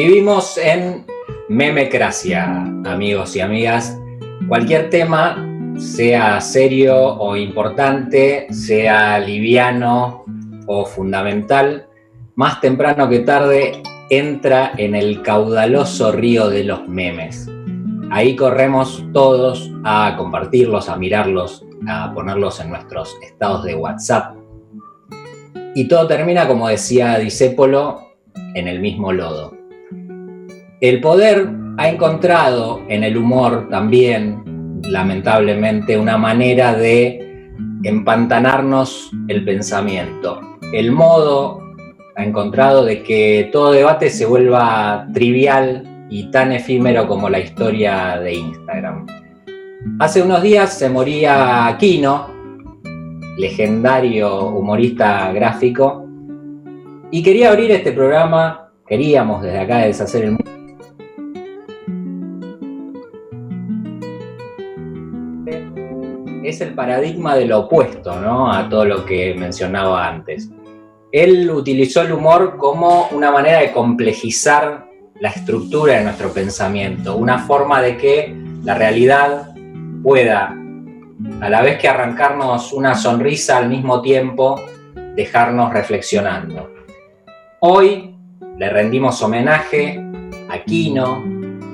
Vivimos en memecracia, amigos y amigas. Cualquier tema, sea serio o importante, sea liviano o fundamental, más temprano que tarde entra en el caudaloso río de los memes. Ahí corremos todos a compartirlos, a mirarlos, a ponerlos en nuestros estados de WhatsApp. Y todo termina, como decía Disépolo, en el mismo lodo. El poder ha encontrado en el humor también, lamentablemente, una manera de empantanarnos el pensamiento. El modo ha encontrado de que todo debate se vuelva trivial y tan efímero como la historia de Instagram. Hace unos días se moría Kino, legendario humorista gráfico, y quería abrir este programa, queríamos desde acá deshacer el mundo es el paradigma de lo opuesto ¿no? a todo lo que mencionaba antes. Él utilizó el humor como una manera de complejizar la estructura de nuestro pensamiento, una forma de que la realidad pueda, a la vez que arrancarnos una sonrisa, al mismo tiempo dejarnos reflexionando. Hoy le rendimos homenaje a Quino,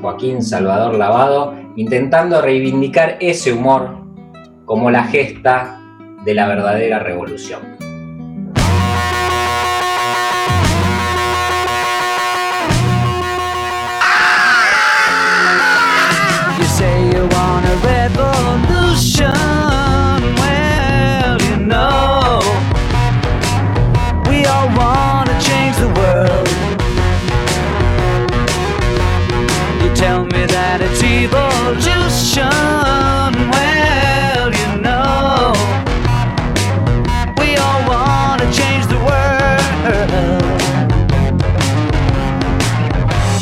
Joaquín Salvador Lavado, intentando reivindicar ese humor como la gesta de la verdadera revolución.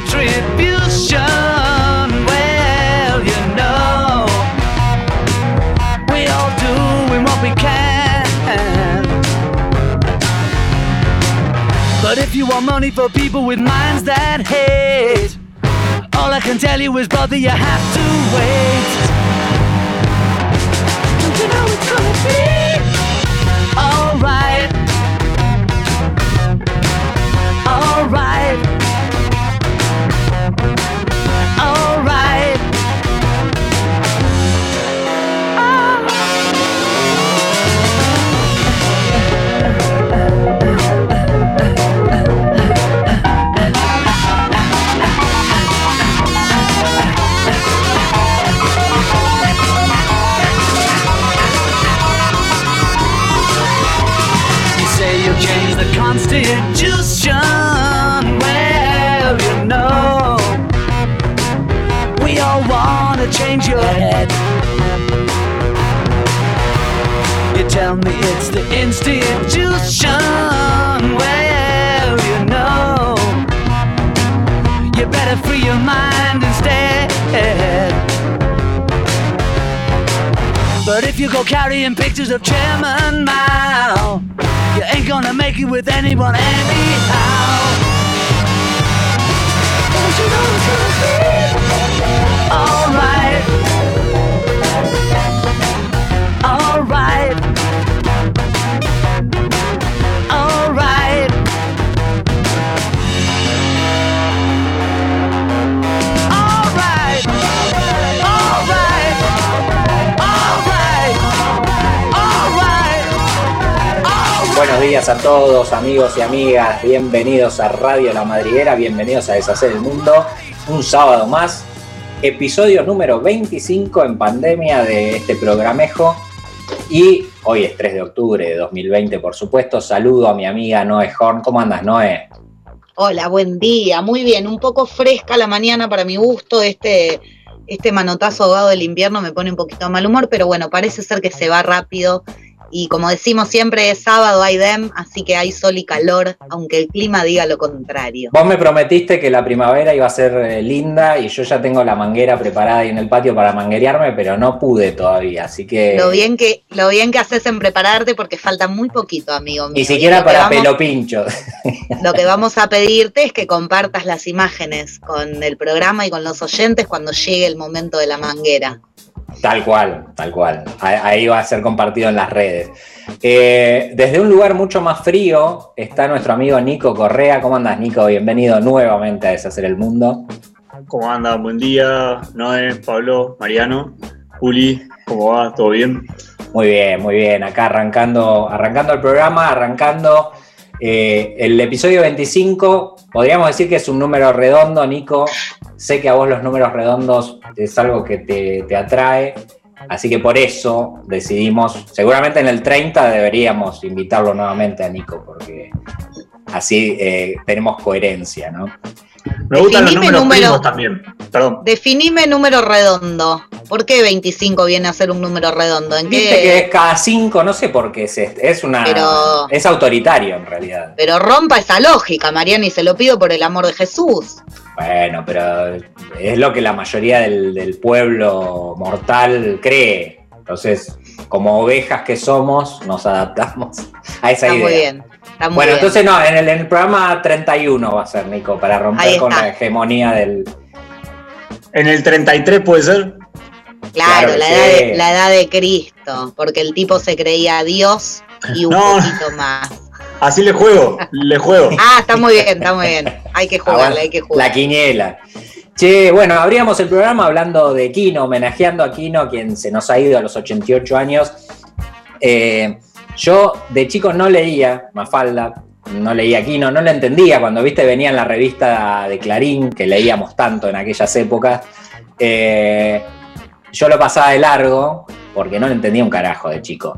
Contribution. Well, you know, we all doing what we can. But if you want money for people with minds that hate, all I can tell you is, brother, you have to wait. The institution. Well, you know, you better free your mind instead. But if you go carrying pictures of Chairman Mao, you ain't gonna make it with anyone anyhow. Días a todos, amigos y amigas. Bienvenidos a Radio La Madriguera, bienvenidos a Deshacer el Mundo. Un sábado más episodio número 25 en pandemia de este programejo. Y hoy es 3 de octubre de 2020, por supuesto. Saludo a mi amiga Noé Horn. ¿Cómo andas, Noé? Hola, buen día. Muy bien, un poco fresca la mañana para mi gusto. Este, este manotazo ahogado del invierno me pone un poquito de mal humor, pero bueno, parece ser que se va rápido y como decimos siempre, es sábado, hay dem, así que hay sol y calor, aunque el clima diga lo contrario. Vos me prometiste que la primavera iba a ser eh, linda y yo ya tengo la manguera preparada ahí en el patio para manguerearme, pero no pude todavía, así que... Lo bien que, lo bien que haces en prepararte porque falta muy poquito, amigo mío. Ni siquiera para pelo pincho. Lo que vamos a pedirte es que compartas las imágenes con el programa y con los oyentes cuando llegue el momento de la manguera. Tal cual, tal cual. Ahí va a ser compartido en las redes. Eh, desde un lugar mucho más frío está nuestro amigo Nico Correa. ¿Cómo andas, Nico? Bienvenido nuevamente a Deshacer el Mundo. ¿Cómo andas? Buen día, Noé, Pablo, Mariano, Juli, ¿cómo va? ¿Todo bien? Muy bien, muy bien. Acá arrancando, arrancando el programa, arrancando eh, el episodio 25. Podríamos decir que es un número redondo, Nico. Sé que a vos los números redondos es algo que te, atrae, así que por eso decidimos, seguramente en el 30 deberíamos invitarlo nuevamente a Nico, porque así eh, tenemos coherencia, ¿no? Me gustan los números número, también. Perdón. Definime número redondo. ¿Por qué 25 viene a ser un número redondo? ¿En Viste que es cada 5, no sé por qué es Es una. es autoritario en realidad. Pero rompa esa lógica, Mariana, y se lo pido por el amor de Jesús. Bueno, pero es lo que la mayoría del, pueblo mortal cree. Entonces, como ovejas que somos, nos adaptamos a esa idea. Muy bien bueno, entonces no, en el, programa 31 va a ser, Nico, para romper con la hegemonía del. ¿En el 33 puede ser? Claro, la, edad de, Cristo, porque el tipo se creía Dios y un poquito más. Así le juego, le juego. Ah, está muy bien, está muy bien. Hay que jugarle, hay que jugar. La quiniela. Che, bueno, abríamos el programa hablando de Kino, homenajeando a Kino, quien se nos ha ido a los 88 años. Eh, yo de chico no leía Mafalda, no leía Kino, no lo entendía. Cuando viste venía en la revista de Clarín, que leíamos tanto en aquellas épocas, eh, yo lo pasaba de largo porque no lo entendía un carajo de chico.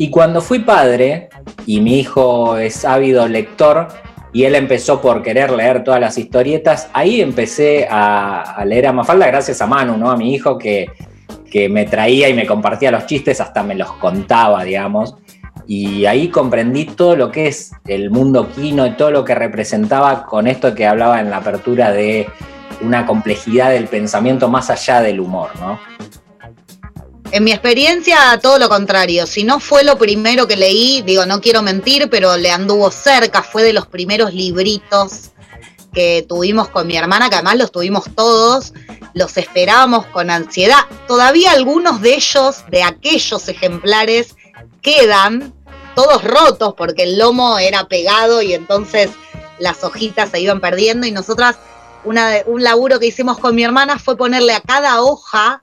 Y cuando fui padre, y mi hijo es ávido lector, y él empezó por querer leer todas las historietas, ahí empecé a, leer a Mafalda gracias a Manu, ¿no? A mi hijo que, que me traía y me compartía los chistes, hasta me los contaba, digamos y ahí comprendí todo lo que es el mundo quino y todo lo que representaba con esto que hablaba en la apertura de una complejidad del pensamiento más allá del humor, ¿no? En mi experiencia, todo lo contrario. Si no fue lo primero que leí, digo, no quiero mentir, pero le anduvo cerca, fue de los primeros libritos que tuvimos con mi hermana, que además los tuvimos todos, los esperábamos con ansiedad. Todavía algunos de ellos, de aquellos ejemplares, quedan, todos rotos porque el lomo era pegado y entonces las hojitas se iban perdiendo y nosotras una, un laburo que hicimos con mi hermana fue ponerle a cada hoja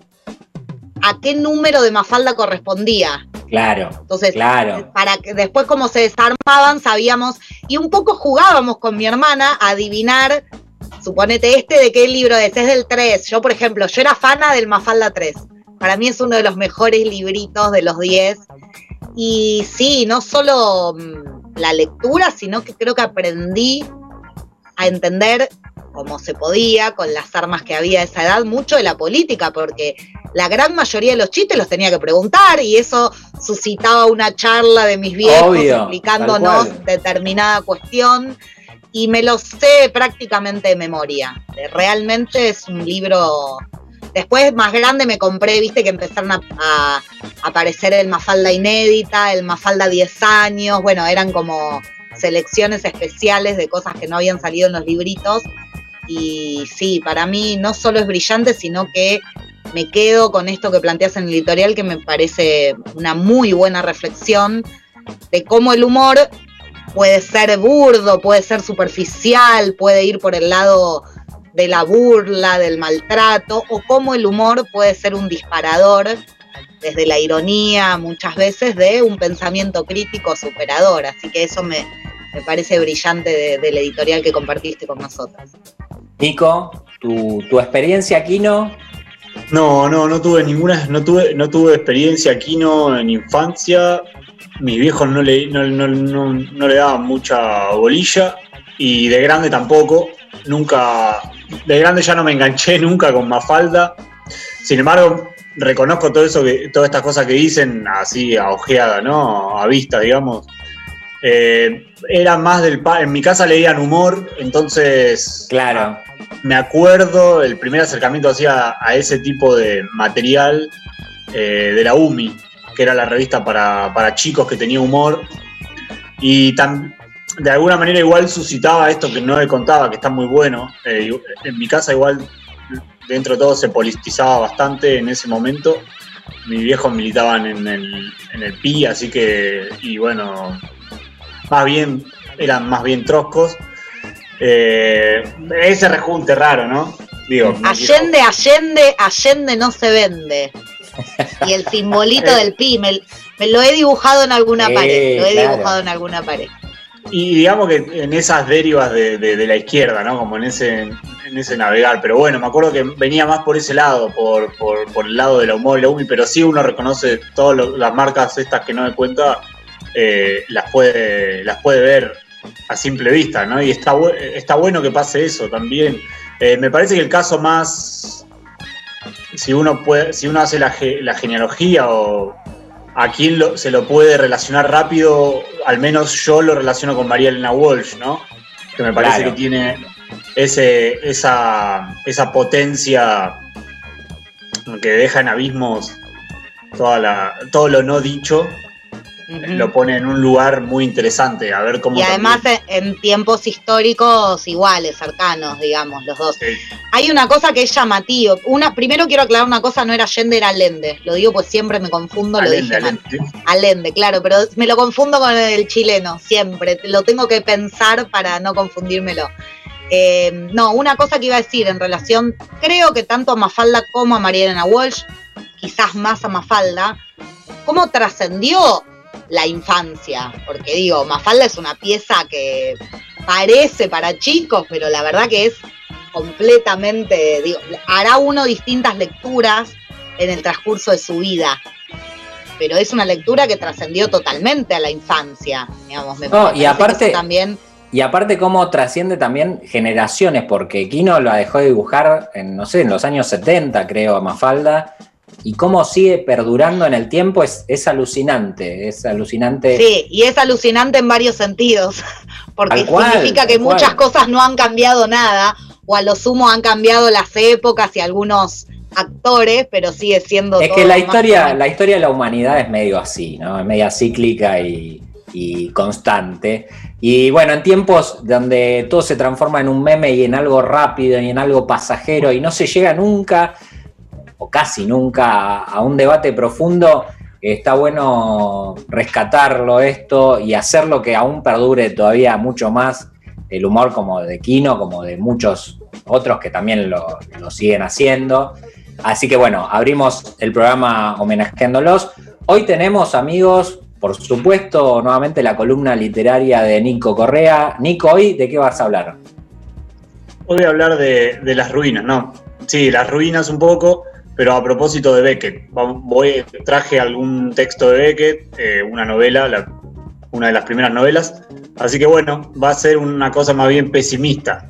a qué número de mafalda correspondía. Claro. Entonces, claro. para que después como se desarmaban sabíamos y un poco jugábamos con mi hermana a adivinar, suponete este de qué libro es, es del 3. Yo, por ejemplo, yo era fana del Mafalda 3. Para mí es uno de los mejores libritos de los 10 y sí, no solo mm, la lectura, sino que creo que aprendí a entender como se podía, con las armas que había a esa edad, mucho de la política, porque la gran mayoría de los chistes los tenía que preguntar y eso suscitaba una charla de mis viejos explicándonos determinada cuestión y me lo sé prácticamente de memoria. Realmente es un libro Después, más grande, me compré, viste, que empezaron a, aparecer el Mafalda inédita, el Mafalda 10 años, bueno, eran como selecciones especiales de cosas que no habían salido en los libritos. Y sí, para mí no solo es brillante, sino que me quedo con esto que planteas en el editorial, que me parece una muy buena reflexión de cómo el humor puede ser burdo, puede ser superficial, puede ir por el lado de la burla, del maltrato, o cómo el humor puede ser un disparador desde la ironía muchas veces de un pensamiento crítico superador. Así que eso me, parece brillante del editorial que compartiste con nosotros. Nico, tu, tu experiencia, Kino, No, no, no tuve ninguna, no tuve, no tuve experiencia aquí no en infancia. Mis viejos no le, no, no, no, no le daban mucha bolilla y de grande tampoco. Nunca, de grande ya no me enganché nunca con Mafalda. Sin embargo, reconozco todo eso que, todas estas cosas que dicen así a ojeada, ¿no? A vista, digamos. Eh, era más del pa- en mi casa leían humor, entonces Claro. me acuerdo el primer acercamiento hacia a ese tipo de material eh, de la UMI, que era la revista para, para chicos que tenía humor. Y tam- de alguna manera igual suscitaba esto que no le contaba, que está muy bueno. Eh, en mi casa igual, dentro de todo, se politizaba bastante en ese momento. Mis viejos militaban en el, en el PI, así que, y bueno, más bien, eran más bien troscos. Eh, ese rejunte raro, ¿no? Digo, no Allende, Allende, Allende no se vende. Y el simbolito del pi, me, me lo he dibujado en alguna pared. Lo he claro. dibujado en alguna pared. Y digamos que en esas derivas de, de- de la izquierda, ¿no? Como en ese, en ese navegar. Pero bueno, me acuerdo que venía más por ese lado, por, por, por el lado de la humor y la UMI, pero sí uno reconoce todas las marcas estas que no me cuenta, eh, las, puede, las puede ver a simple vista, ¿no? Y está, está bueno que pase eso también. Eh, me parece que el caso más. Si uno puede, si uno hace la, la genealogía o a quién lo- se lo puede relacionar rápido, al menos yo lo relaciono con María Elena Walsh, ¿no? Que me parece Claro. que tiene ese, esa, esa potencia que deja en abismos toda la, todo lo no dicho, Lo pone en un lugar muy interesante, a ver cómo... Y además en, en tiempos históricos iguales, cercanos, digamos, los dos. Sí. Hay una cosa que es llamativo. Una, primero quiero aclarar una cosa, no era Allende, era Allende. Lo digo pues siempre me confundo, lo Allende, dije mal. Allende. Allende, claro, pero me lo confundo con el chileno, siempre. Lo tengo que pensar para no confundírmelo. Eh, no, una cosa que iba a decir en relación, creo que tanto a Mafalda como a María Elena Walsh, quizás más a Mafalda, cómo trascendió la infancia. Porque digo, Mafalda es una pieza que parece para chicos, pero la verdad que es completamente, digo, hará uno distintas lecturas en el transcurso de su vida pero es una lectura que trascendió totalmente a la infancia, digamos. Me No, y aparte- también, Y aparte cómo trasciende también generaciones, porque Kino la dejó de dibujar en, no sé, en los años 70, creo, a Mafalda, y cómo sigue perdurando en el tiempo es, es alucinante, es alucinante. sí, y es alucinante en varios sentidos, porque cual, significa que cual. muchas cosas no han cambiado nada, o a lo sumo han cambiado las épocas y algunos actores, pero sigue siendo Es todo que la historia, la historia de la humanidad es medio así, ¿no? Es media cíclica y, y constante. Y bueno, en tiempos donde todo se transforma en un meme y en algo rápido y en algo pasajero y no se llega nunca, o casi nunca, a, un debate profundo, está bueno rescatarlo esto y hacerlo que aún perdure todavía mucho más el humor como de Kino, como de muchos otros que también lo, lo siguen haciendo. Así que bueno, abrimos el programa homenajeándolos. Hoy tenemos, amigos, por supuesto, nuevamente la columna literaria de Nico Correa. Nico, hoy, ¿de qué vas a hablar? Hoy voy a hablar de, de las ruinas, ¿no? Sí, las ruinas un poco, pero a propósito de Beckett. Voy, traje algún texto de Beckett, eh, una novela, la- una de las primeras novelas. Así que bueno, va a ser una cosa más bien pesimista.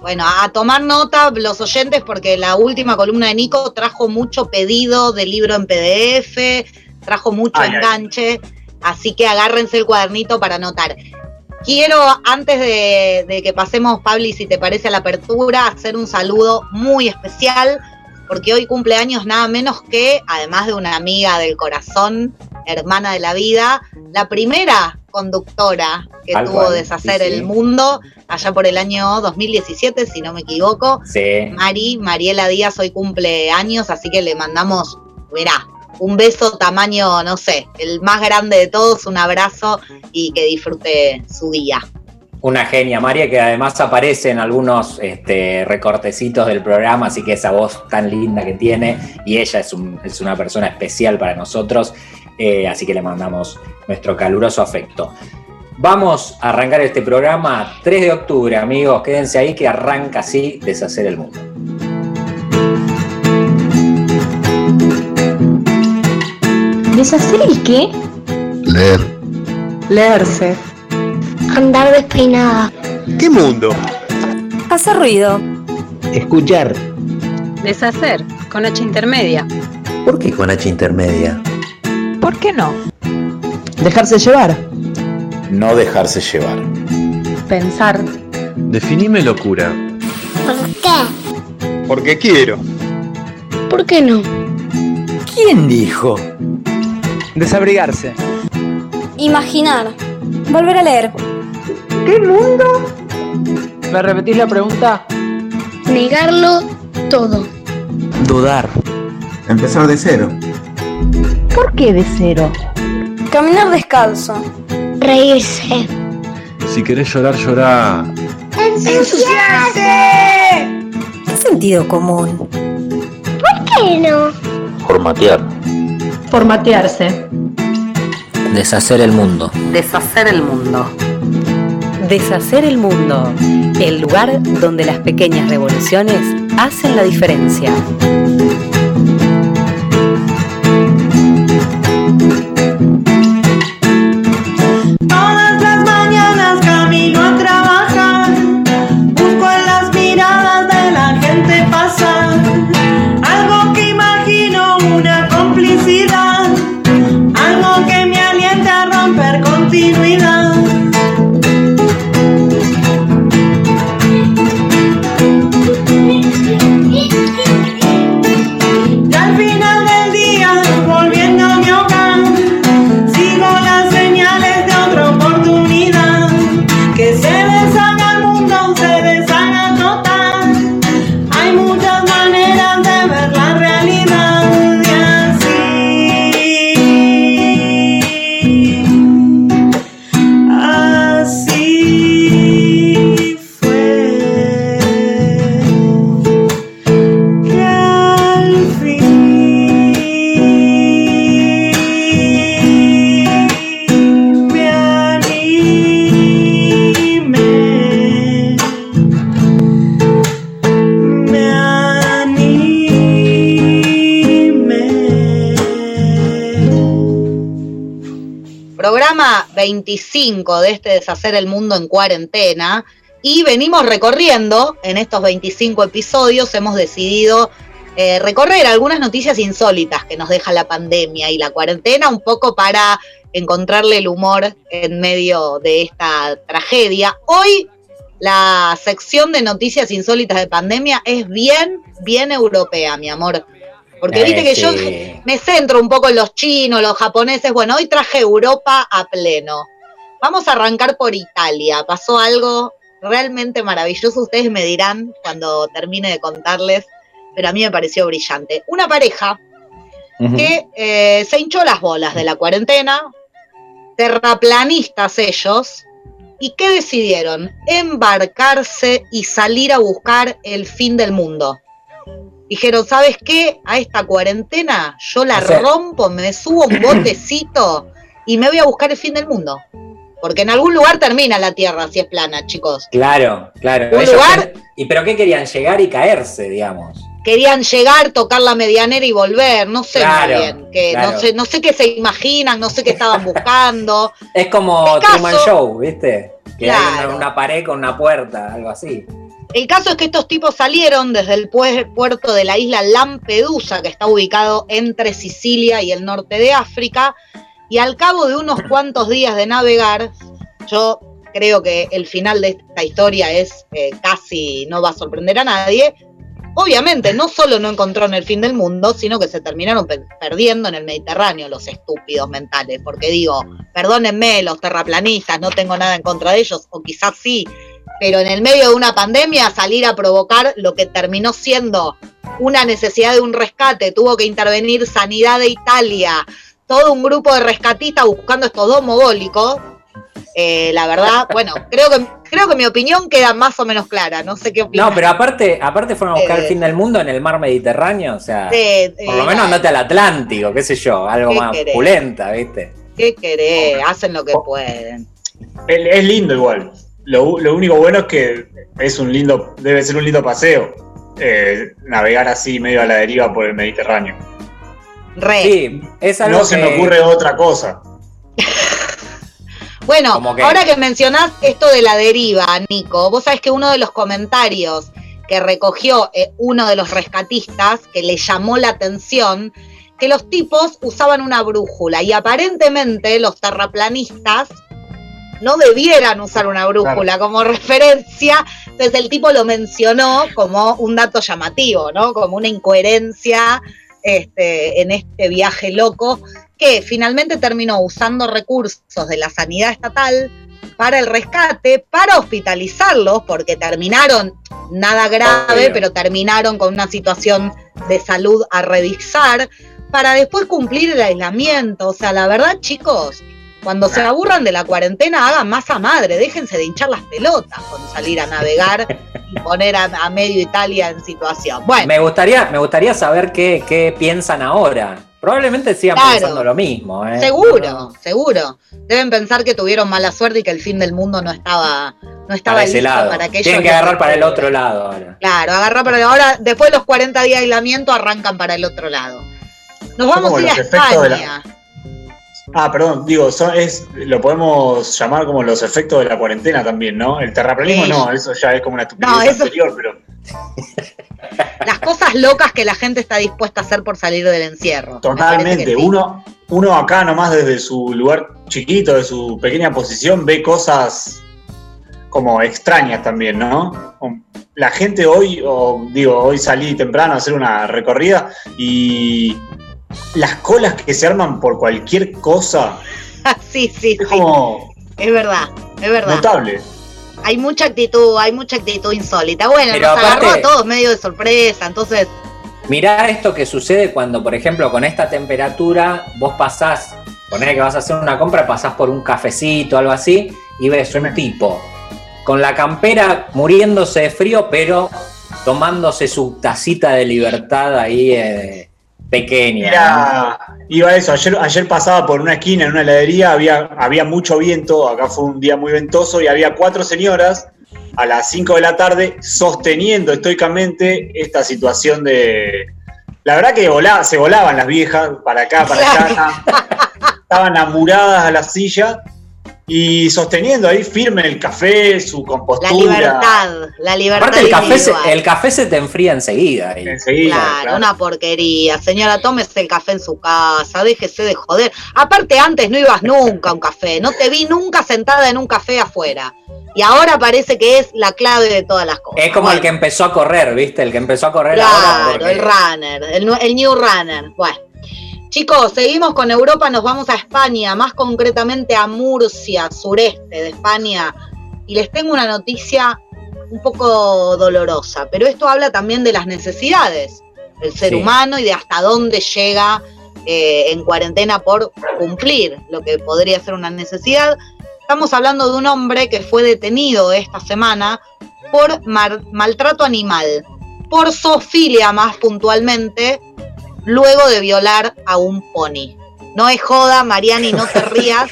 Bueno, a tomar nota los oyentes porque la última columna de Nico trajo mucho pedido de libro en PDF, trajo mucho Ay, ay. enganche, así que agárrense el cuadernito para anotar. Quiero, antes de, de que pasemos, Pabli, si te parece a la apertura, hacer un saludo muy especial, porque hoy cumple años nada menos que, además de una amiga del corazón, hermana de la vida, la primera conductora que tuvo Deshacer sí, sí. el Mundo, allá por el año 2017, si no me equivoco. Sí. Mari, Mariela Díaz hoy cumple años, así que le mandamos, mirá, un beso tamaño, no sé, el más grande de todos, un abrazo y que disfrute su día. Una genia, María, que además aparece en algunos este, recortecitos del programa, así que esa voz tan linda que tiene, y ella es, una persona especial para nosotros, eh, así que le mandamos nuestro caluroso afecto. Vamos a arrancar este programa 3 de octubre, amigos, quédense ahí que arranca así Deshacer el Mundo. ¿Deshacer el qué? Leer. Leerse. Andar despeinada. ¿Qué mundo? Hacer ruido. Escuchar. Deshacer, con H intermedia. ¿Por qué con H intermedia? ¿Por qué no? Dejarse llevar. No dejarse llevar. Pensar. Definime locura. ¿Por qué? Porque quiero. ¿Por qué no? ¿Quién dijo? Desabrigarse. Imaginar. Volver a leer. ¿Qué mundo? ¿Me repetís la pregunta? Negarlo todo. Dudar. Empezar de cero. ¿Por qué de cero? Caminar descalzo. Reírse. Si querés llorar, llorá. ¡Ensuciarse! Sentido común. ¿Por qué no? Formatear. Formatearse. Deshacer el mundo. Deshacer el mundo. Deshacer el mundo. El lugar donde las pequeñas revoluciones hacen la diferencia. 25 de este Deshacer el Mundo en cuarentena. Y venimos recorriendo en estos 25 episodios, hemos decidido eh, recorrer algunas noticias insólitas que nos deja la pandemia y la cuarentena, un poco para encontrarle el humor en medio de esta tragedia. Hoy la sección de noticias insólitas de pandemia es bien, bien europea, mi amor. Porque Eh, viste que yo me centro un poco en los chinos, los japoneses. Bueno, hoy traje Europa a pleno. Vamos a arrancar por Italia. Pasó algo realmente maravilloso. Ustedes me dirán cuando termine de contarles, pero a mí me pareció brillante. Una pareja que eh, se hinchó las bolas de la cuarentena, terraplanistas ellos, y que decidieron embarcarse y salir a buscar el fin del mundo. Dijeron, ¿sabes qué? A esta cuarentena yo la O sea- rompo, me subo un botecito y me voy a buscar el fin del mundo. Porque en algún lugar termina la Tierra si es plana, chicos. Claro, claro. Un Ellos lugar- ¿Y pero qué querían? Llegar y caerse, digamos. Querían llegar, tocar la medianera y volver, no sé Claro, muy bien, que claro. no sé, no sé qué se imaginan, no sé qué estaban buscando. Es como Truman Show, ¿viste? Que hay una pared con una puerta, algo así. El caso es que estos tipos salieron desde el pue- puerto de la isla Lampedusa, que está ubicado entre Sicilia y el norte de África, y al cabo de unos cuantos días de navegar, yo creo que el final de esta historia es eh, casi, no va a sorprender a nadie. Obviamente, no solo no encontraron el fin del mundo, sino que se terminaron pe- perdiendo en el Mediterráneo los estúpidos mentales. Porque digo, perdónenme los terraplanistas, no tengo nada en contra de ellos, o quizás sí, pero en el medio de una pandemia salir a provocar lo que terminó siendo una necesidad de un rescate, tuvo que intervenir Sanidad de Italia, todo un grupo de rescatistas buscando estos dos mogólicos. Eh, la verdad, bueno, creo que, creo que mi opinión queda más o menos clara, no sé qué opinas. No, pero aparte, aparte fueron a buscar Eh, el fin del mundo en el mar Mediterráneo, o sea, por lo eh, menos andate al Atlántico, qué sé yo, algo ¿Qué más querés? pulenta, ¿viste? ¿Qué querés? Hacen lo que pueden. Es, es lindo igual. Lo, lo único bueno es que es un lindo, debe ser un lindo paseo. eh, navegar así medio a la deriva por el Mediterráneo. Re. Sí, es algo No se me ocurre otra cosa. Bueno, que- ahora que mencionás esto de la deriva, Nico, vos sabés que uno de los comentarios que recogió eh, uno de los rescatistas, que le llamó la atención, que los tipos usaban una brújula y aparentemente los terraplanistas no debieran usar una brújula como referencia, entonces el tipo lo mencionó como un dato llamativo, ¿no? Como una incoherencia este, en este viaje loco que finalmente terminó usando recursos de la sanidad estatal para el rescate, para hospitalizarlos, porque terminaron nada grave, Obvio. pero terminaron con una situación de salud a revisar, para después cumplir el aislamiento. O sea, la verdad, chicos, cuando se aburran de la cuarentena, hagan masa madre, déjense de hinchar las pelotas con salir a navegar y poner a, a medio Italia en situación. Bueno, Me gustaría, me gustaría saber qué, qué piensan ahora. Probablemente sigan Claro. pensando lo mismo. ¿eh? Seguro, seguro. Deben pensar que tuvieron mala suerte y que el fin del mundo no estaba, no estaba Para ese listo lado. para que ellos Tienen que agarrar para el otro lado ahora. Claro, agarrar para ahora, después de los 40 días de aislamiento, arrancan para el otro lado. Nos vamos a ir a España. Ah, perdón, digo, son- es, lo podemos llamar como los efectos de la cuarentena también, ¿no? El terraplanismo Sí. no, eso ya es como una estupidez No, eso- anterior, pero Las cosas locas que la gente está dispuesta a hacer por salir del encierro. Totalmente. sí. Uno, uno acá nomás desde su lugar chiquito, de su pequeña posición, ve cosas como extrañas también, ¿no? La gente hoy, o digo, hoy salí temprano a hacer una recorrida y las colas que se arman por cualquier cosa sí, sí, es sí. Es verdad, es verdad. notable. Hay mucha actitud, hay mucha actitud insólita. Bueno, Pero nos aparte- agarró a todos medio de sorpresa, entonces Mirá esto que sucede cuando, por ejemplo, con esta temperatura, vos pasás, poner que vas a hacer una compra, pasás por un cafecito, algo así, y ves un tipo con la campera muriéndose de frío, pero tomándose su tacita de libertad ahí eh, pequeña. ¿no? Era, iba a eso, ayer, ayer pasaba por una esquina en una heladería, había, había mucho viento, acá fue un día muy ventoso y había cuatro señoras a las 5 de la tarde sosteniendo estoicamente esta situación de... La verdad que volaba, se volaban las viejas para acá, para allá, estaban, estaban amuradas a la silla y sosteniendo ahí firme el café, su la compostura. libertad, la libertad Aparte, el café, se, el café se te enfría enseguida. ahí. Enseguida, Claro, claro. una porquería. Señora, tómese el café en su casa, déjese de joder. Aparte, antes no ibas nunca a un café, no te vi nunca sentada en un café afuera. Y ahora parece que es la clave de todas las cosas. Es como el que empezó a correr, ¿viste? El que empezó a correr ahora. Claro, porque- el runner, el, el new runner. Bueno. Chicos, seguimos con Europa, nos vamos a España, más concretamente a Murcia, sureste de España. Y les tengo una noticia un poco dolorosa, pero esto habla también de las necesidades del ser Sí. humano y de hasta dónde llega eh, en cuarentena por cumplir lo que podría ser una necesidad. Estamos hablando de un hombre que fue detenido esta semana por maltrato animal, por zoofilia más puntualmente, luego de violar a un pony. No es joda, Mariani, no te rías,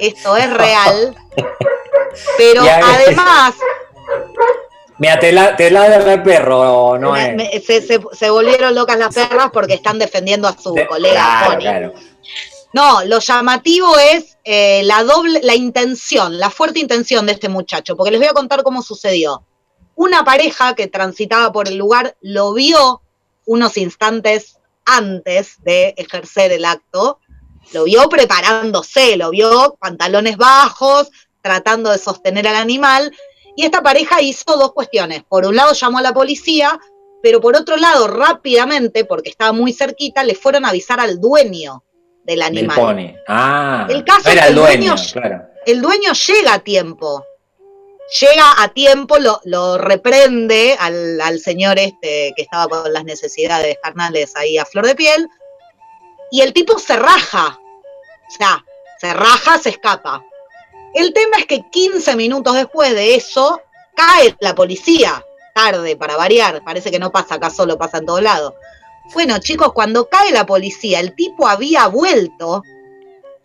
esto es real. Pero además, Mira, te, la, te ladra el perro, no me- es. me- se, se- se volvieron locas las perras porque están defendiendo a su colega claro, pony. claro. No, lo llamativo es eh, la doble, la intención, la fuerte intención de este muchacho, porque les voy a contar cómo sucedió. Una pareja que transitaba por el lugar lo vio unos instantes antes de ejercer el acto, lo vio preparándose, lo vio pantalones bajos, tratando de sostener al animal, y esta pareja hizo dos cuestiones. Por un lado llamó a la policía, pero por otro lado, rápidamente, porque estaba muy cerquita, le fueron a avisar al dueño del Del animal. pony. Ah, El caso es era que el dueño, dueño- claro. El dueño llega a tiempo. Llega a tiempo, lo, lo reprende al, al señor este que estaba con las necesidades carnales ahí a flor de piel, y el tipo se raja. O sea, se raja, se escapa. El tema es que 15 minutos después de eso, cae la policía. Tarde, para variar. Parece que no pasa acá solo, pasa en todos lados. Bueno, chicos, cuando cae la policía, el tipo había vuelto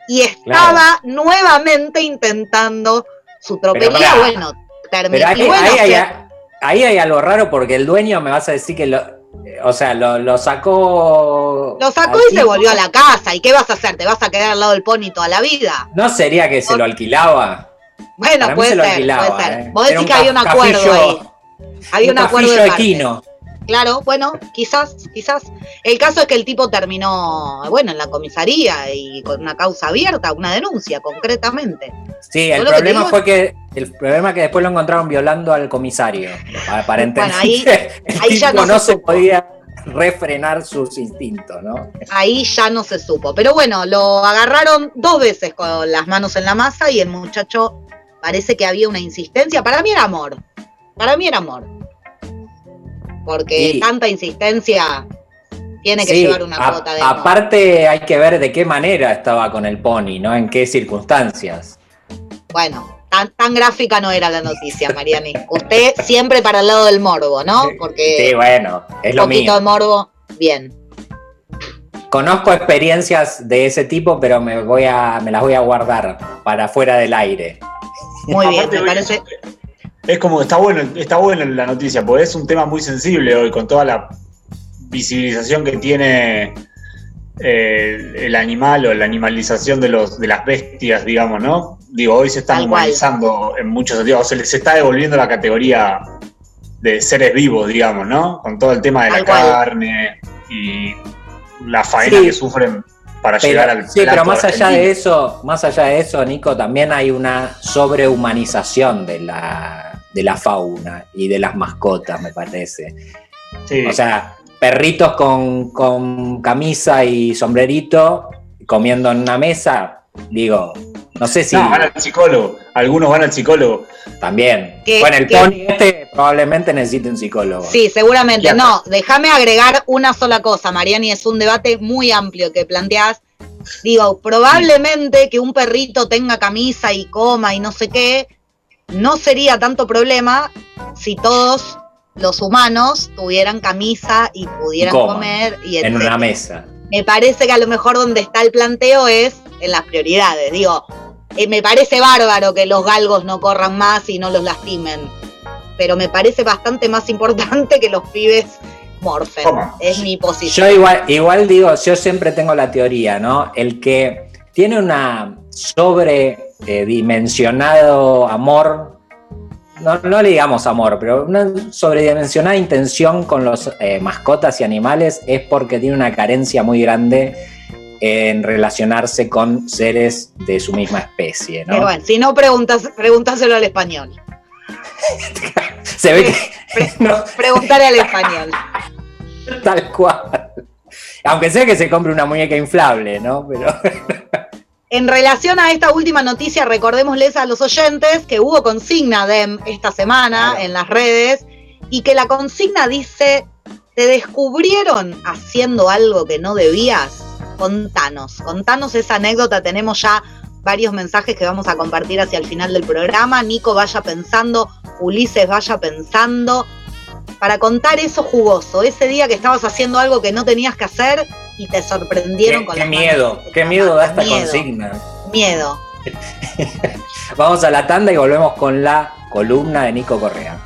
y estaba nuevamente intentando su tropelía. Bueno, terminó. Pero ahí, bueno, ahí hay, se- ahí hay algo raro porque el dueño me vas a decir que lo, O sea, lo, lo sacó. Lo sacó y se volvió a la casa. ¿Y qué vas a hacer? ¿Te vas a quedar al lado del pony toda la vida? ¿No sería que se lo alquilaba? Bueno, puede se lo ser, alquilaba, puede ser. eh. Vos decís un que había un acuerdo cafillo- ahí. Había un, acuerdo de de quino. Claro, bueno, quizás, quizás. El caso es que el tipo terminó, bueno, en la comisaría y con una causa abierta, una denuncia, concretamente. Sí, el que problema fue que el problema es que después lo encontraron violando al comisario. Entender Bueno, ahí- el ahí ya tipo no no, se podía refrenar sus instintos, ¿no? Ahí ya no se supo. Pero bueno, lo agarraron dos veces con las manos en la masa y el muchacho parece que había una insistencia. Para mí era amor. Para mí era amor. Porque Sí. tanta insistencia tiene que Sí, llevar una a- cuota de aparte hay que ver de qué manera estaba con el pony, ¿no? En qué circunstancias. Bueno, tan, tan gráfica no era la noticia, Mariani. Usted siempre para el lado del morbo, ¿no? Porque Sí, bueno, es un lo poquito mío. de morbo, bien. Conozco experiencias de ese tipo, pero me voy a, me las voy a guardar para fuera del aire. Muy bien, me parece. Es como, está bueno, está bueno la noticia, porque es un tema muy sensible hoy, con toda la visibilización que tiene eh, el animal o la animalización de los de las bestias, digamos, ¿no? Digo, hoy se están humanizando en muchos sentidos, o se les está devolviendo la categoría de seres vivos, digamos, ¿no? Con todo el tema de la carne y la faena Sí. que sufren para Pero- llegar al sí, pero más allá de eso, más allá de eso, Nico, también hay una sobrehumanización de la, de la fauna y de las mascotas, me parece. Sí. O sea, perritos con, con camisa y sombrerito comiendo en una mesa, digo, no sé si No, van al psicólogo, algunos van al psicólogo. también. Que- bueno, el que- pony este probablemente necesite un psicólogo. Sí, seguramente. No, déjame agregar una sola cosa, Mariani, es un debate muy amplio que planteás. Digo, probablemente que un perrito tenga camisa y coma y no sé qué, no sería tanto problema si todos los humanos tuvieran camisa y pudieran comer y en una mesa. Me parece que a lo mejor donde está el planteo es en las prioridades. Digo, eh, me parece bárbaro que los galgos no corran más y no los lastimen. Pero me parece bastante más importante que los pibes morfen. Es mi posición. Yo igual, igual digo, yo siempre tengo la teoría, ¿no? El que tiene una sobredimensionado amor, no, no le digamos amor, pero una sobredimensionada intención con los eh, mascotas y animales es porque tiene una carencia muy grande en relacionarse con seres de su misma especie, ¿no? Pero bueno, si no, preguntas, preguntáselo al español. Se ve que no, Preguntale al español. tal cual. Aunque sea que se compre una muñeca inflable, ¿no? Pero En relación a esta última noticia, recordémosles a los oyentes que hubo consigna de esta semana en las redes y que la consigna dice, ¿te descubrieron haciendo algo que no debías? Contanos, contanos esa anécdota, tenemos ya varios mensajes que vamos a compartir hacia el final del programa, Nico vaya pensando, Ulises vaya pensando, para contar eso jugoso, ese día que estabas haciendo algo que no tenías que hacer y te sorprendieron qué, con qué miedo, qué miedo da esta Miedo, consigna. Miedo. Vamos a la tanda y volvemos con la columna de Nico Correa.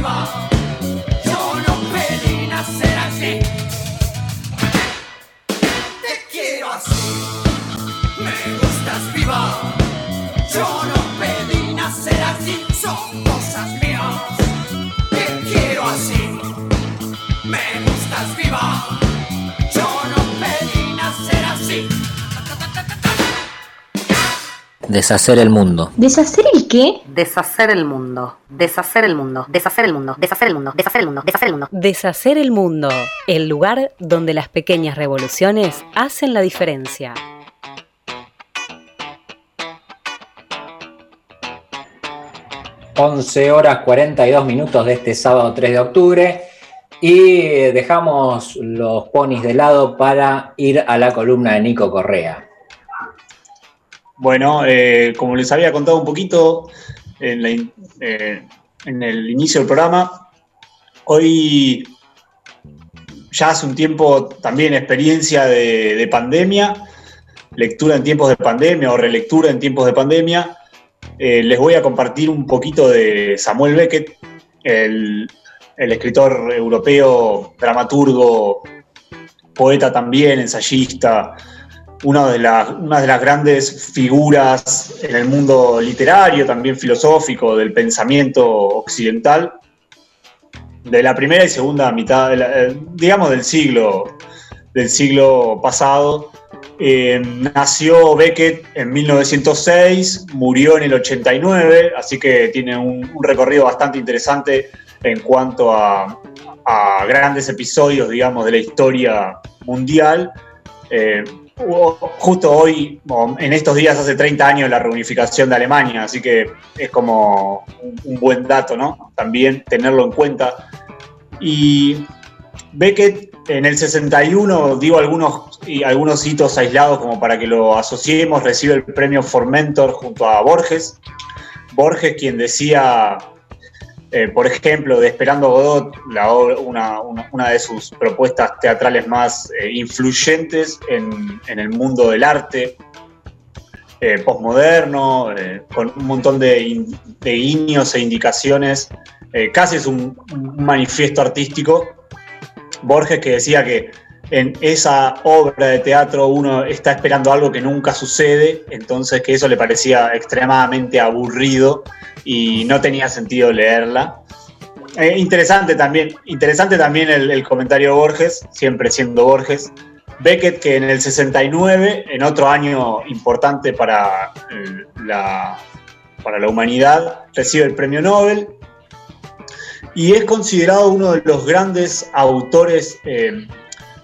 Viva. Deshacer el mundo. ¿Deshacer el qué? Deshacer el mundo. Deshacer el mundo. Deshacer el mundo. Deshacer el mundo. Deshacer el mundo. Deshacer el mundo. Deshacer el mundo. El lugar donde las pequeñas revoluciones hacen la diferencia. Once horas 42 minutos de este sábado 3 de octubre y dejamos los ponis de lado para ir a la columna de Nico Correa. Bueno, eh, como les había contado un poquito eh, en el inicio del programa, hoy ya hace un tiempo también experiencia de, de pandemia, lectura en tiempos de pandemia o relectura en tiempos de pandemia. Eh, les voy a compartir un poquito de Samuel Beckett, el escritor europeo, dramaturgo, poeta también, ensayista, una de, las, una de las grandes figuras en el mundo literario, también filosófico, del pensamiento occidental, de la primera y segunda mitad, eh, digamos, del siglo, del siglo pasado. Eh, nació Beckett en 1906, murió en el 89, así que tiene un, recorrido bastante interesante en cuanto a, a grandes episodios, digamos, de la historia mundial. Eh, justo hoy, en estos días, hace 30 años, la reunificación de Alemania, así que es como un, buen dato, ¿no? También tenerlo en cuenta. Y Beckett en el 61, digo algunos, algunos hitos aislados como para que lo asociemos, recibe el premio Formentor junto a Borges. Borges, quien decía, eh, por ejemplo, de Esperando Godot, una, de sus propuestas teatrales más eh, influyentes en, el mundo del arte eh, postmoderno, con un montón de, in- guiños e indicaciones. casi es un manifiesto artístico. Borges que decía que en esa obra de teatro uno está esperando algo que nunca sucede, entonces que eso le parecía extremadamente aburrido y no tenía sentido leerla. Eh, interesante también, interesante también el, el comentario Borges, siempre siendo Borges. Beckett, que en el 69, en otro año importante para eh, la, para la humanidad, recibe el premio Nobel y es considerado uno de los grandes autores eh,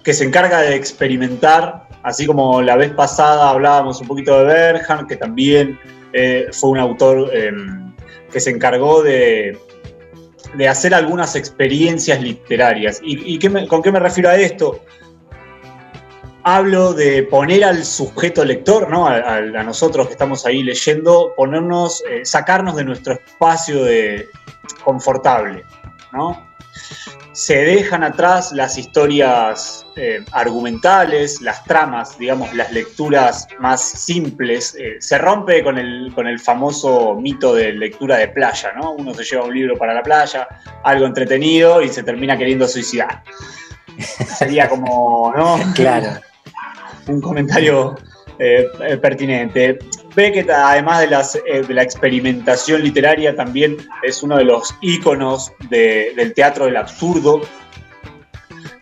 que se encarga de experimentar así como la vez pasada hablábamos un poquito de Berhan, que también eh, fue un autor eh, que se encargó de, de hacer algunas experiencias literarias. ¿Y, con qué me refiero a esto? Hablo de poner al sujeto lector, ¿no? a nosotros que estamos ahí leyendo, ponernos, eh, sacarnos de nuestro espacio de confortable, ¿no? Se dejan atrás las historias eh, argumentales, las tramas, digamos, las lecturas más simples. eh, se rompe con el, con el famoso mito de lectura de playa, ¿no? Uno se lleva un libro para la playa, algo entretenido y se termina queriendo suicidar. Sería como, ¿no? Claro. un comentario eh, eh, Beckett, además eh, de la experimentación literaria, también es uno de los íconos de- del teatro del absurdo,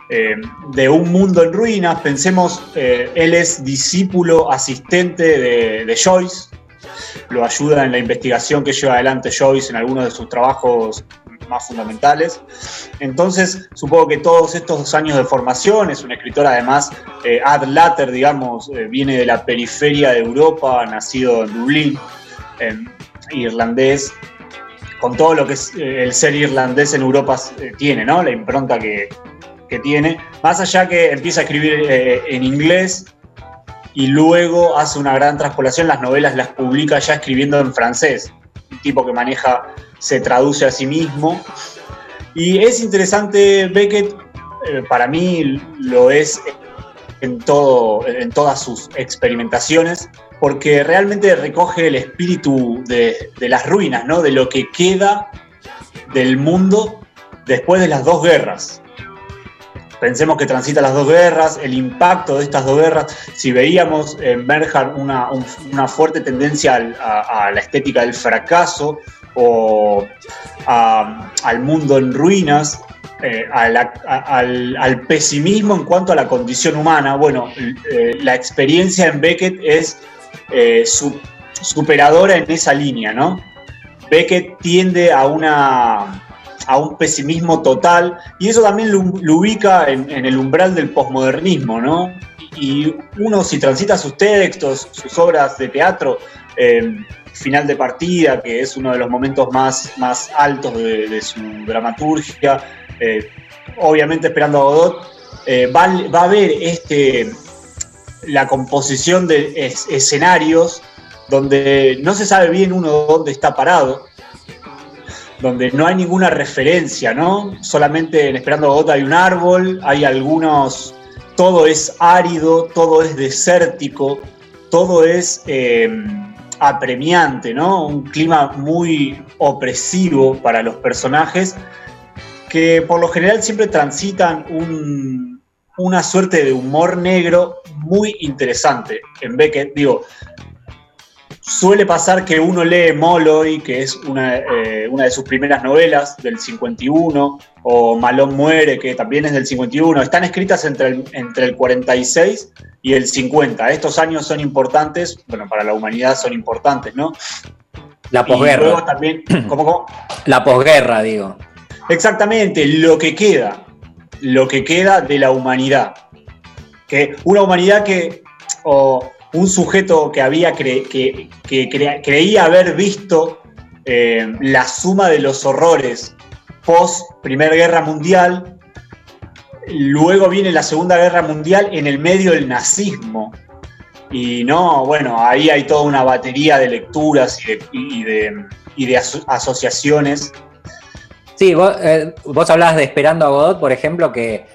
eh, de un mundo en ruinas. Pensemos, eh, él es discípulo, asistente de Joyce, lo ayuda en la investigación que lleva adelante Joyce en algunos de sus trabajos más fundamentales. Entonces, supongo que todos estos años de formación, es un escritor además, eh, ad later, digamos, eh, viene de la periferia de Europa, nacido en Dublín, em, irlandés, con todo lo que es, eh, el ser irlandés en Europa eh, tiene, ¿no? La impronta que, que tiene. Más allá que empieza a escribir eh, en inglés y luego hace una gran transpolación, las novelas las publica ya escribiendo en francés. Un tipo que maneja, se traduce a sí mismo. Y es interesante, Beckett, eh, para mí lo es en, todo, en todas sus experimentaciones, porque realmente recoge el espíritu de, de las ruinas, ¿no? de lo que queda del mundo después de las dos guerras. Pensemos que transita las dos guerras, el impacto de estas dos guerras. Si veíamos en una, un- una fuerte tendencia a, la estética del fracaso o al mundo en ruinas, eh, al, pesimismo en cuanto a la condición humana, bueno, eh, la experiencia en Beckett es eh, su- superadora en esa línea, ¿no? Beckett tiende a una a un pesimismo total y eso también lo, ubica en, el umbral del posmodernismo, ¿no? Y uno si transita sus textos, sus obras de teatro, eh, Final de Partida, que es uno de los momentos más, más altos de, su dramaturgia, eh, obviamente esperando a Godot, eh, va, a ver este, la composición de es- escenarios donde no se sabe bien uno dónde está parado, donde no hay ninguna referencia, ¿no? Solamente en Esperando a Godot hay un árbol, hay algunos, todo es árido, todo es desértico, todo es eh, apremiante, ¿no? Un clima muy opresivo para los personajes que por lo general siempre transitan un- una suerte de humor negro muy interesante en Beckett. Digo, suele pasar que uno lee Molloy, que es una, eh, una de sus primeras novelas del 51, o Malón muere, que también es del 51. Están escritas entre el, entre el 46 y el 50. Estos años son importantes, bueno, para la humanidad son importantes, ¿no? La Y luego posguerra. también, ¿cómo, cómo? La posguerra, digo. Exactamente, lo que queda, lo que queda de la humanidad. Que una humanidad que, o un sujeto que había que, creía haber visto eh, la suma de los horrores post Primera Guerra Mundial, luego viene la Segunda Guerra Mundial en el medio del nazismo. Y no, bueno, ahí hay toda una batería de lecturas y de, asociaciones Sí, vos, eh, vos hablabas de Esperando a Godot, por ejemplo, que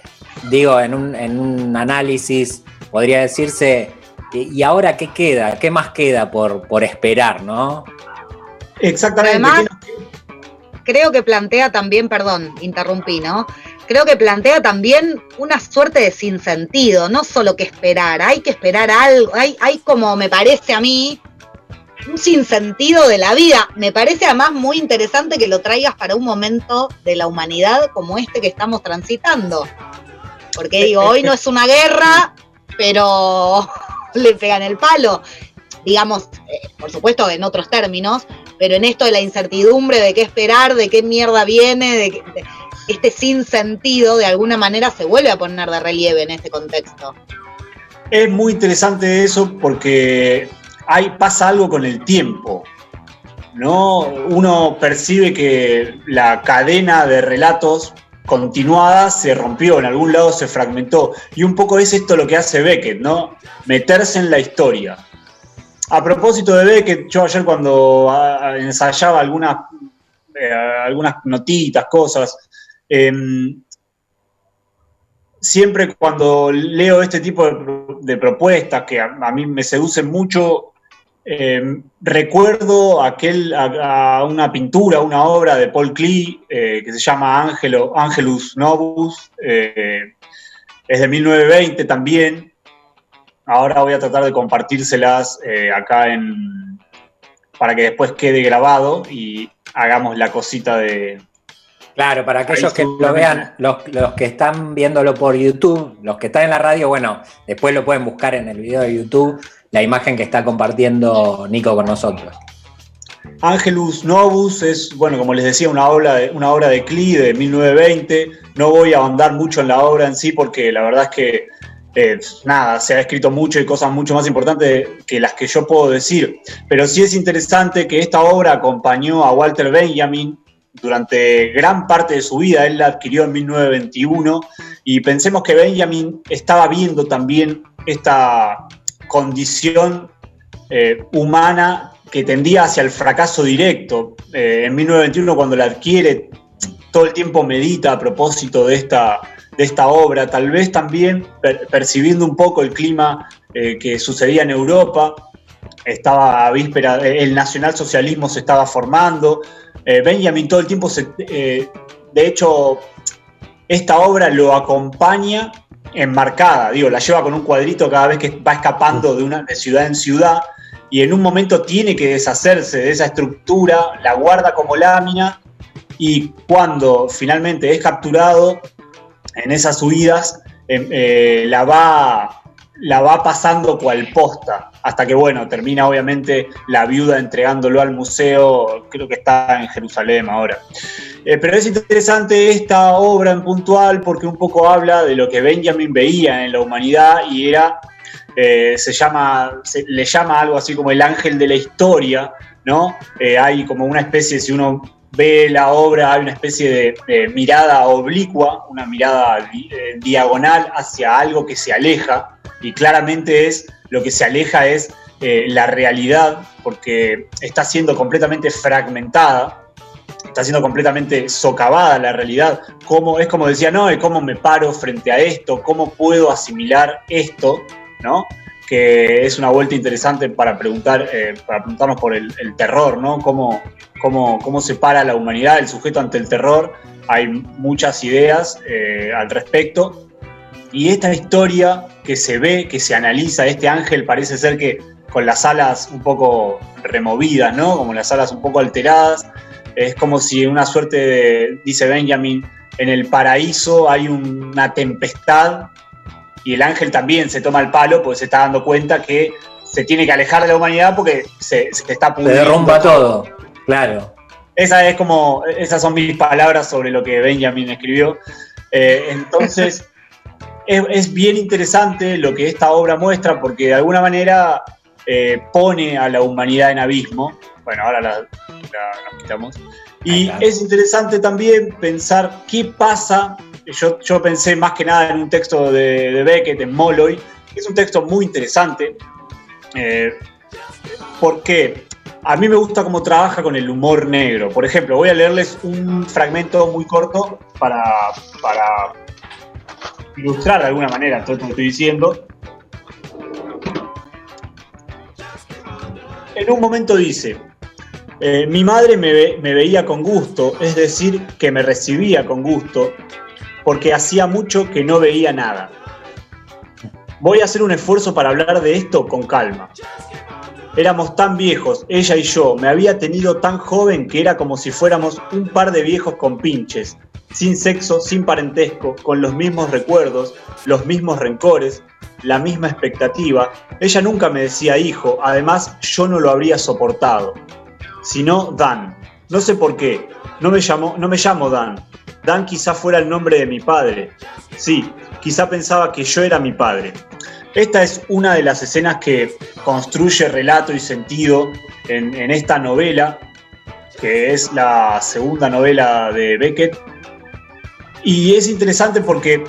digo, en un, en un análisis podría decirse, ¿y ahora qué queda? ¿Qué más queda por, por esperar, no? Exactamente. Además, creo que plantea también, perdón, interrumpí, ¿no? Creo que plantea también una suerte de sinsentido, no solo que esperar, hay que esperar algo, hay, hay como me parece a mí, un sinsentido de la vida. Me parece además muy interesante que lo traigas para un momento de la humanidad como este que estamos transitando. Porque digo, hoy no es una guerra, pero le pegan el palo. Digamos, eh, por supuesto en otros términos, pero en esto de la incertidumbre de qué esperar, de qué mierda viene, de, que- de- este sinsentido de alguna manera se vuelve a poner de relieve en este contexto. Es muy interesante eso porque hay, pasa algo con el tiempo. ¿no? Uno percibe que la cadena de relatos continuada se rompió, en algún lado se fragmentó. Y un poco es esto lo que hace Beckett, ¿no? Meterse en la historia. A propósito de Beckett, yo ayer cuando ah, ensayaba algunas, eh, algunas notitas, cosas, em, siempre cuando leo este tipo de, de propuestas que a, a mí me seducen mucho, eh, recuerdo aquel, a, a una pintura, una obra de Paul Klee eh, que se llama Angelo, Angelus Novus, eh, es de 1920 también. Ahora voy a tratar de compartírselas eh, acá en, para que después quede grabado y hagamos la cosita de, Claro, para aquellos que lo vean, los, los que están viéndolo por YouTube, los que están en la radio, bueno, después lo pueden buscar en el video de YouTube, la imagen que está compartiendo Nico con nosotros. Angelus Novus es, bueno, como les decía, una obra de, una obra de Klee de 1920. No voy a ahondar mucho en la obra en sí porque la verdad es que, eh, nada, se ha escrito mucho y cosas mucho más importantes que las que yo puedo decir. Pero sí es interesante que esta obra acompañó a Walter Benjamin durante gran parte de su vida. Él la adquirió en 1921 y pensemos que Benjamin estaba viendo también esta condición eh, humana que tendía hacia el fracaso directo. Eh, en 1921, cuando la adquiere, todo el tiempo medita a propósito de esta, de esta obra, tal vez también per- percibiendo un poco el clima eh, que sucedía en Europa. Estaba a víspera, el nacionalsocialismo se estaba formando. Benjamin todo el tiempo se. de hecho, esta obra lo acompaña enmarcada, digo, la lleva con un cuadrito cada vez que va escapando de, una, ciudad en ciudad y en un momento tiene que deshacerse de esa estructura, la guarda como lámina y cuando finalmente es capturado en esas huidas, eh, eh, la, va, la va pasando cual posta, hasta que bueno, termina obviamente la viuda entregándolo al museo, creo que está en Jerusalén ahora. Eh, pero es interesante esta obra en puntual porque un poco habla de lo que Benjamin veía en la humanidad y era, eh, se llama, le llama algo así como el ángel de la historia, ¿no? Eh, hay como una especie, si uno ve la obra, hay una especie de, mirada oblicua, una mirada eh, diagonal hacia algo que se aleja y claramente es, lo que se aleja es eh, la realidad porque está siendo completamente fragmentada está siendo completamente socavada la realidad. Cómo, es como decía, no, cómo me paro frente a esto, cómo puedo asimilar esto, ¿no? Que es una vuelta interesante para preguntar, eh, para preguntarnos por el, el terror, ¿no? Cómo, cómo, cómo se para la humanidad, el sujeto ante el terror. Hay muchas ideas eh, al respecto. Y esta historia que se ve, que se analiza, este ángel parece ser que con las alas un poco removidas, ¿no? Como las alas un poco alteradas, es como si una suerte de, dice Benjamin, en el paraíso hay una tempestad y el ángel también se toma el palo porque se está dando cuenta que se tiene que alejar de la humanidad porque se, se está Se derrumba todo, claro. Esa es como, esas son mis palabras sobre lo que Benjamin escribió. Eh, entonces, es, es bien interesante lo que esta obra muestra porque de alguna manera eh, pone a la humanidad en abismo. Bueno, ahora la, la- nos quitamos. Y es interesante también pensar qué pasa. Yo, yo pensé más que nada en un texto de, de Beckett, en Molloy, que es un texto muy interesante. Eh, porque a mí me gusta cómo trabaja con el humor negro. Por ejemplo, voy a leerles un fragmento muy corto para, para ilustrar de alguna manera todo esto que estoy diciendo. En un momento dice, eh, mi madre me, ve- me veía con gusto, es decir, que me recibía con gusto, porque hacía mucho que no veía nada. Voy a hacer un esfuerzo para hablar de esto con calma. Éramos tan viejos, ella y yo, me había tenido tan joven que era como si fuéramos un par de viejos con pinches, sin sexo, sin parentesco, con los mismos recuerdos, los mismos rencores, la misma expectativa. Ella nunca me decía hijo, además yo no lo habría soportado. Sino Dan. No sé por qué. No me, llamo, no me llamo Dan. Dan quizá fuera el nombre de mi padre. Sí, quizá pensaba que yo era mi padre. esta es una de las escenas que construye relato y sentido en, esta novela, que es la segunda novela de Beckett. Y es interesante porque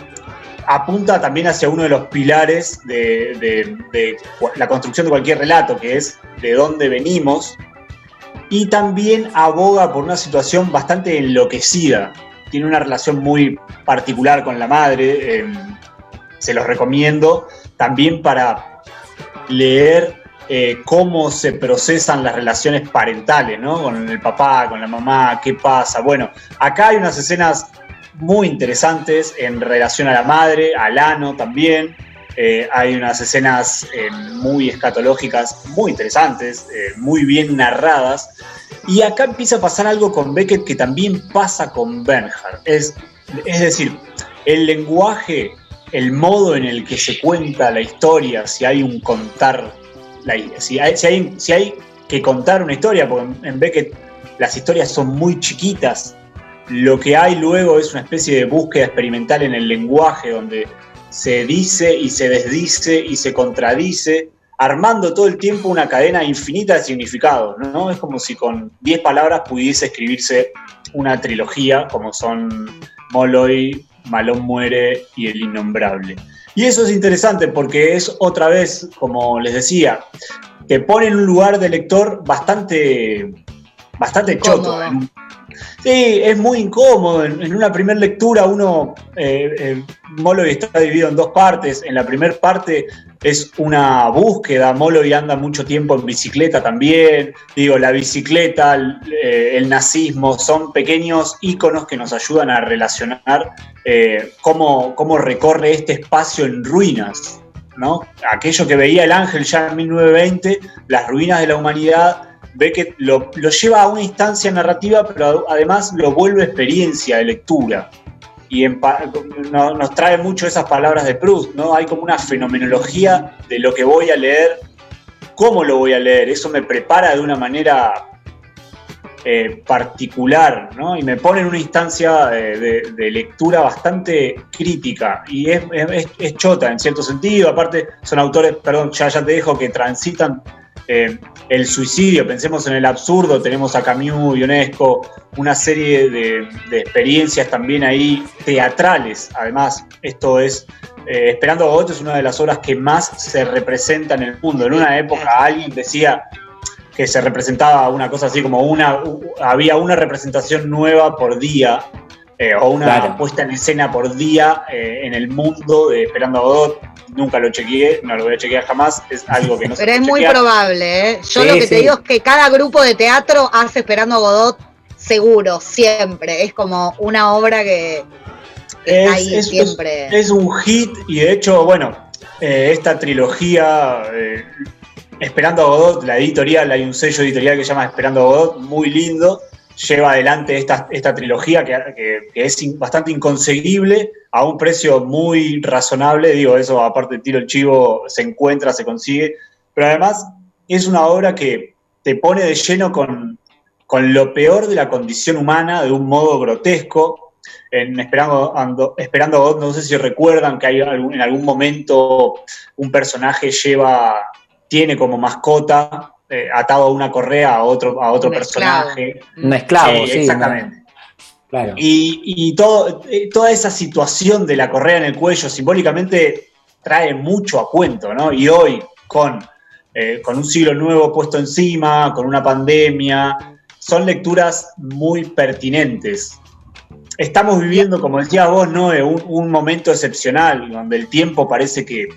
apunta también hacia uno de los pilares de- de la construcción de cualquier relato, que es de dónde venimos, y también aboga por una situación bastante enloquecida. Tiene una relación muy particular con la madre, eh, se los recomiendo, también para leer eh, cómo se procesan las relaciones parentales, ¿no? Con el papá, con la mamá, qué pasa. Bueno, acá hay unas escenas muy interesantes en relación a la madre, al ano también. Eh, hay unas escenas eh, muy escatológicas, muy interesantes, eh, muy bien narradas. Y acá empieza a pasar algo con Beckett que también pasa con Bernhard. Es, es decir, el lenguaje, el modo en el que se cuenta la historia, si hay un contar, la- si, hay, si, hay, si hay que contar una historia, porque en- en Beckett las historias son muy chiquitas, lo que hay luego es una especie de búsqueda experimental en el lenguaje donde se dice y se desdice y se contradice, armando todo el tiempo una cadena infinita de significados, ¿no? Es como si con 10 palabras pudiese escribirse una trilogía, como son Molloy, Malón muere y El Innombrable. Y eso es interesante porque es otra vez, como les decía, te pone en un lugar de lector bastante, bastante choto. Sí, es muy incómodo. En, una primera lectura uno, eh, eh, Molloy está dividido en dos partes. En la primera parte es una búsqueda. Molloy anda mucho tiempo en bicicleta también. Digo, la bicicleta, el, eh, nazismo, son pequeños íconos que nos ayudan a relacionar eh, cómo, cómo recorre este espacio en ruinas. ¿no? Aquello que veía el ángel ya en 1920, las ruinas de la humanidad, Beckett lo, lo lleva a una instancia narrativa, pero además lo vuelve experiencia de lectura. Y nos trae mucho esas palabras de Proust, ¿no? Hay como una fenomenología de lo que voy a leer, cómo lo voy a leer. Eso me prepara de una manera eh, particular, ¿no? Y me pone en una instancia eh, de, lectura bastante crítica. Y es, es- es chota en cierto sentido. Aparte, son autores, perdón, ya, ya te dejo, que transitan eh, el suicidio. Pensemos en el absurdo. Tenemos a Camus, Ionesco, una serie de, de experiencias también ahí teatrales. Además, esto es. eh, Esperando a Godot es una de las obras que más se representa en el mundo. En una época alguien decía que se representaba una cosa así como una, había una representación nueva por día, eh, o una Claro. puesta en escena por día en el mundo de Esperando a Godot. Nunca lo chequeé, no lo voy a chequear jamás, es algo que no se Pero es muy chequear. probable, ¿eh? Yo Sí, lo que sí. te digo es que cada grupo de teatro hace Esperando a Godot seguro, siempre. Es como una obra que, que está Es- ahí es- siempre. Es un hit y de hecho, bueno, eh, esta trilogía, eh, Esperando a Godot, la editorial, hay un sello editorial que se llama Esperando a Godot, muy lindo, lleva adelante esta, esta trilogía que, es in- bastante inconseguible a un precio muy razonable, digo, eso aparte tiro el chivo, se encuentra, se consigue, pero además es una obra que te pone de lleno con, con lo peor de la condición humana de un modo grotesco, Esperando, Ando- Esperando a Godot, no sé si recuerdan que hay algún- en algún momento un personaje lleva, tiene como mascota eh, atado a una correa a otro, a otro Un esclavo. personaje. Un esclavo, sí. exactamente. ¿no? Claro. Y, y todo, eh, toda esa situación de la correa en el cuello simbólicamente trae mucho a cuento, ¿no? Y hoy, con, eh, con un siglo nuevo puesto encima, con una pandemia, son lecturas muy pertinentes. Estamos viviendo, como decías vos, un, un momento excepcional, donde el tiempo parece que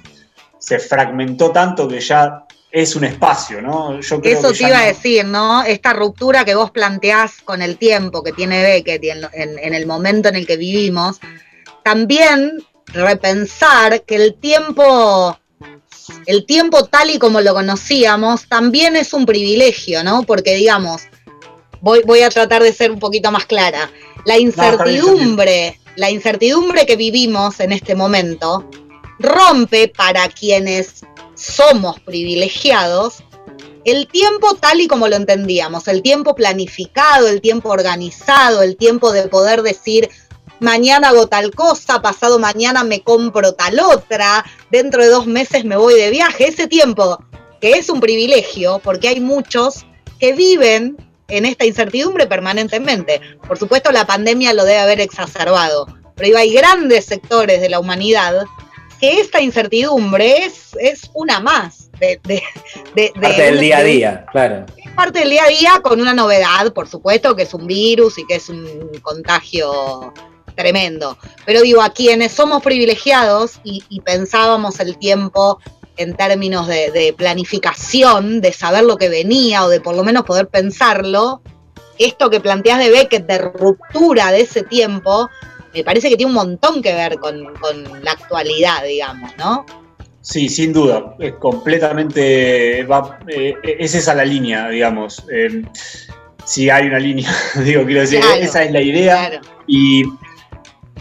se fragmentó tanto que ya es un espacio, ¿no? Yo creo Eso que te iba a decir, ¿no? Esta ruptura que vos planteás con el tiempo que tiene Beckett y en, en- en el momento en el que vivimos, también repensar que el tiempo, el tiempo tal y como lo conocíamos, también es un privilegio, ¿no? Porque digamos, voy, voy a tratar de ser un poquito más clara. La incertidumbre, la incertidumbre que vivimos en este momento rompe para quienes somos privilegiados el tiempo tal y como lo entendíamos, el tiempo planificado, el tiempo organizado, el tiempo de poder decir, mañana hago tal cosa, pasado mañana me compro tal otra, dentro de dos meses me voy de viaje. Ese tiempo, que es un privilegio, porque hay muchos que viven en esta incertidumbre permanentemente. Por supuesto, la pandemia lo debe haber exacerbado, pero hay grandes sectores de la humanidad que esta incertidumbre es, es una más. De, de, de- de- Parte del día a día, claro. es parte del día a día con una novedad, por supuesto, que es un virus y que es un contagio tremendo. Pero digo, a quienes somos privilegiados y, y pensábamos el tiempo en términos de, de planificación, de saber lo que venía o de por lo menos poder pensarlo, esto que planteas de Beckett, de ruptura de ese tiempo, me parece que tiene un montón que ver con, con la actualidad, digamos, ¿no? Sí, sin duda, es completamente, va, eh, es esa la línea, digamos. Eh, si hay una línea, digo, quiero decir, Claro, esa es la idea. Claro. Y,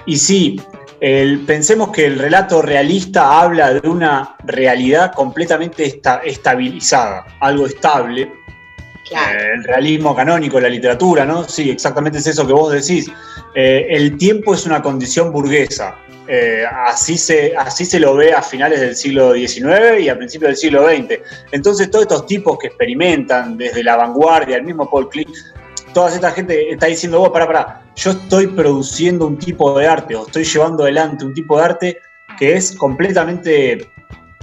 y sí, el- pensemos que el relato realista habla de una realidad completamente esta- estabilizada, algo estable. Eh, el realismo canónico, la literatura, ¿no? Sí, exactamente es eso que vos decís. Eh, el tiempo es una condición burguesa. Eh, así, se, así se lo ve a finales del siglo XIX y a principios del siglo XX. Entonces, todos estos tipos que experimentan desde la vanguardia, el mismo Paul Klee, toda esta gente está diciendo, vos, pará, pará, yo estoy produciendo un tipo de arte o estoy llevando adelante un tipo de arte que es completamente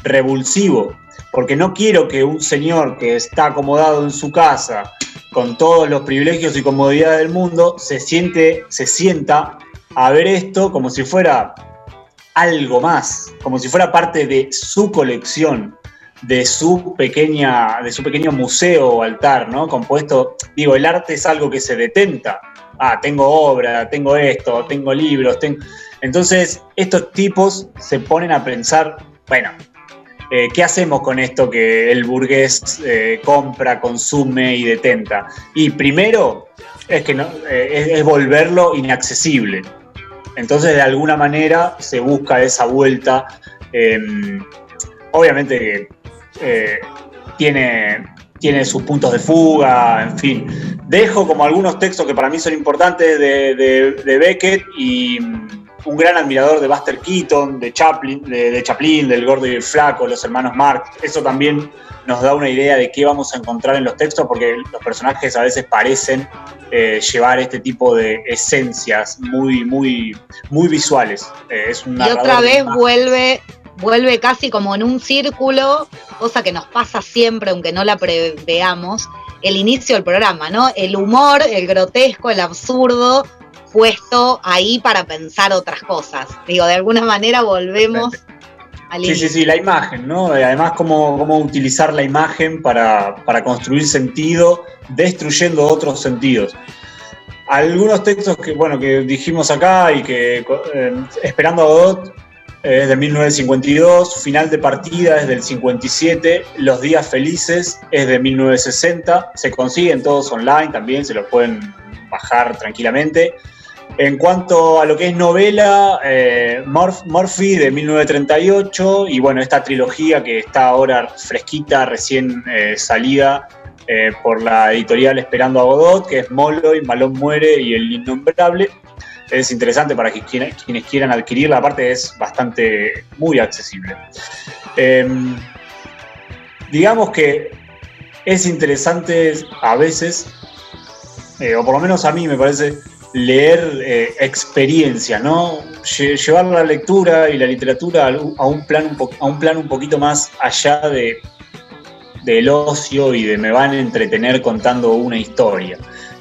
revulsivo, porque no quiero que un señor que está acomodado en su casa con todos los privilegios y comodidades del mundo se siente, se sienta a ver esto como si fuera algo más, como si fuera parte de su colección, de su pequeña, de su pequeño museo o altar, ¿no? Compuesto, digo, el arte es algo que se detenta. Ah, tengo obra, tengo esto, tengo libros, tengo. Entonces, estos tipos se ponen a pensar, bueno, eh, ¿qué hacemos con esto que el burgués eh, compra, consume y detenta? Y primero es que eh, es, volverlo inaccesible. Entonces, de alguna manera se busca esa vuelta. eh, obviamente tiene, tiene sus puntos de fuga, en fin. Dejo como algunos textos que para mí son importantes de, Beckett y un gran admirador de Buster Keaton, de Chaplin, de, de Chaplin, del Gordo y el Flaco, los hermanos Marx. Eso también nos da una idea de qué vamos a encontrar en los textos, porque los personajes a veces parecen eh, llevar este tipo de esencias muy, muy, muy visuales. Eh, es un Y otra vez vuelve, vuelve casi como en un círculo, cosa que nos pasa siempre, aunque no la preveamos, el inicio del programa, ¿no? El humor, el grotesco, el absurdo, puesto ahí para pensar otras cosas. Digo, de alguna manera volvemos al Sí, sí, sí, la imagen, ¿no? Eh, Además, cómo, cómo utilizar la imagen para, para construir sentido, destruyendo otros sentidos. Algunos textos que, bueno, que dijimos acá y que eh, Esperando a Godot eh, es de 1952, Final de Partida es del 57, Los Días Felices es de 1960, se consiguen todos online también, se los pueden bajar tranquilamente. En cuanto a lo que es novela, eh, Murph- Murphy de 1938 y bueno, esta trilogía que está ahora fresquita, recién eh, salida eh, por la editorial Esperando a Godot, que es Molloy, Malón Muere y El Innombrable. Es interesante para quiera- quienes quieran adquirirla, aparte es bastante muy accesible. Em, digamos que es interesante a veces, o por lo menos a mí me parece, leer eh, experiencia, ¿no? Lle- llevar la lectura y la literatura a un- plan un, a un plan un poquito más allá de del ocio y de me van a entretener contando una historia.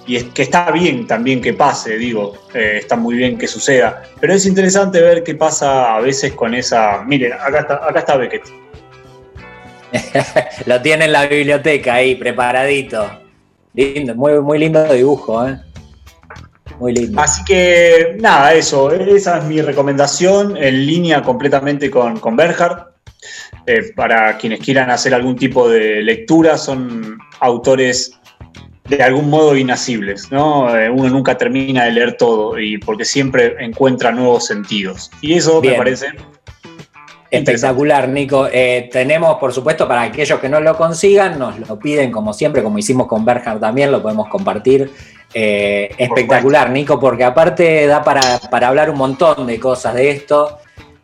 Y es que está bien también que pase, digo, eh, está muy bien que suceda, pero es interesante ver qué pasa a veces con esa... Miren, acá está, acá está Beckett. Lo tiene en la biblioteca ahí, preparadito. Lindo, muy, muy lindo dibujo, ¿eh? Muy lindo. Así que nada, eso, esa es mi recomendación en línea completamente con, con. Eh, para quienes quieran hacer algún tipo de lectura, son autores de algún modo inacibles, ¿no? Eh, uno nunca termina de leer todo y porque siempre encuentra nuevos sentidos. Y eso Bien. me parece Espectacular, Nico. Eh, tenemos, por supuesto, para aquellos que no lo consigan, nos lo piden como siempre, como hicimos con Berger también, lo podemos compartir. Eh, espectacular, Nico, porque aparte da para, para, hablar un montón de cosas de esto.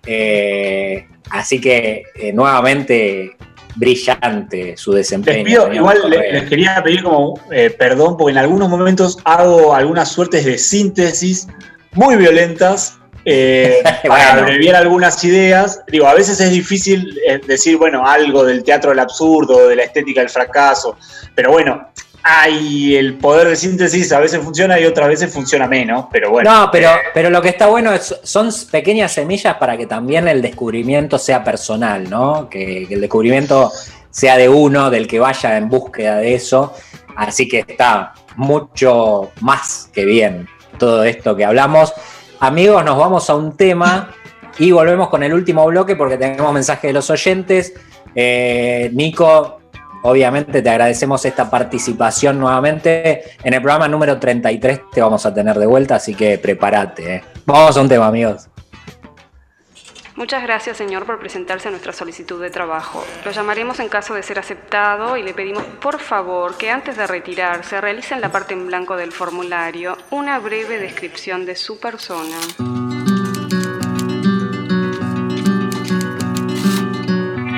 Eh, así que nuevamente brillante su desempeño. igual les, quería pedir como perdón, porque en algunos momentos hago algunas suertes de síntesis muy violentas eh, para abreviar algunas ideas, digo, a veces es difícil eh, decir, bueno, algo del teatro del absurdo, de la estética del fracaso, pero bueno, hay el poder de síntesis, a veces funciona y otras veces funciona menos, pero bueno. No, pero, pero lo que está bueno es, son pequeñas semillas para que también el descubrimiento sea personal, ¿no? Que, que el descubrimiento sea de uno, del que vaya en búsqueda de eso, así que está mucho más que bien todo esto que hablamos. Amigos, nos vamos a un tema y volvemos con el último bloque porque tenemos mensaje de los oyentes. Eh, Nico, obviamente te agradecemos esta participación nuevamente. En el programa número 33 te vamos a tener de vuelta, así que prepárate. Eh. Vamos a un tema, amigos. Muchas gracias, señor, por presentarse a nuestra solicitud de trabajo. Lo llamaremos en caso de ser aceptado y le pedimos, por favor, que antes de retirarse realice en la parte en blanco del formulario una breve descripción de su persona.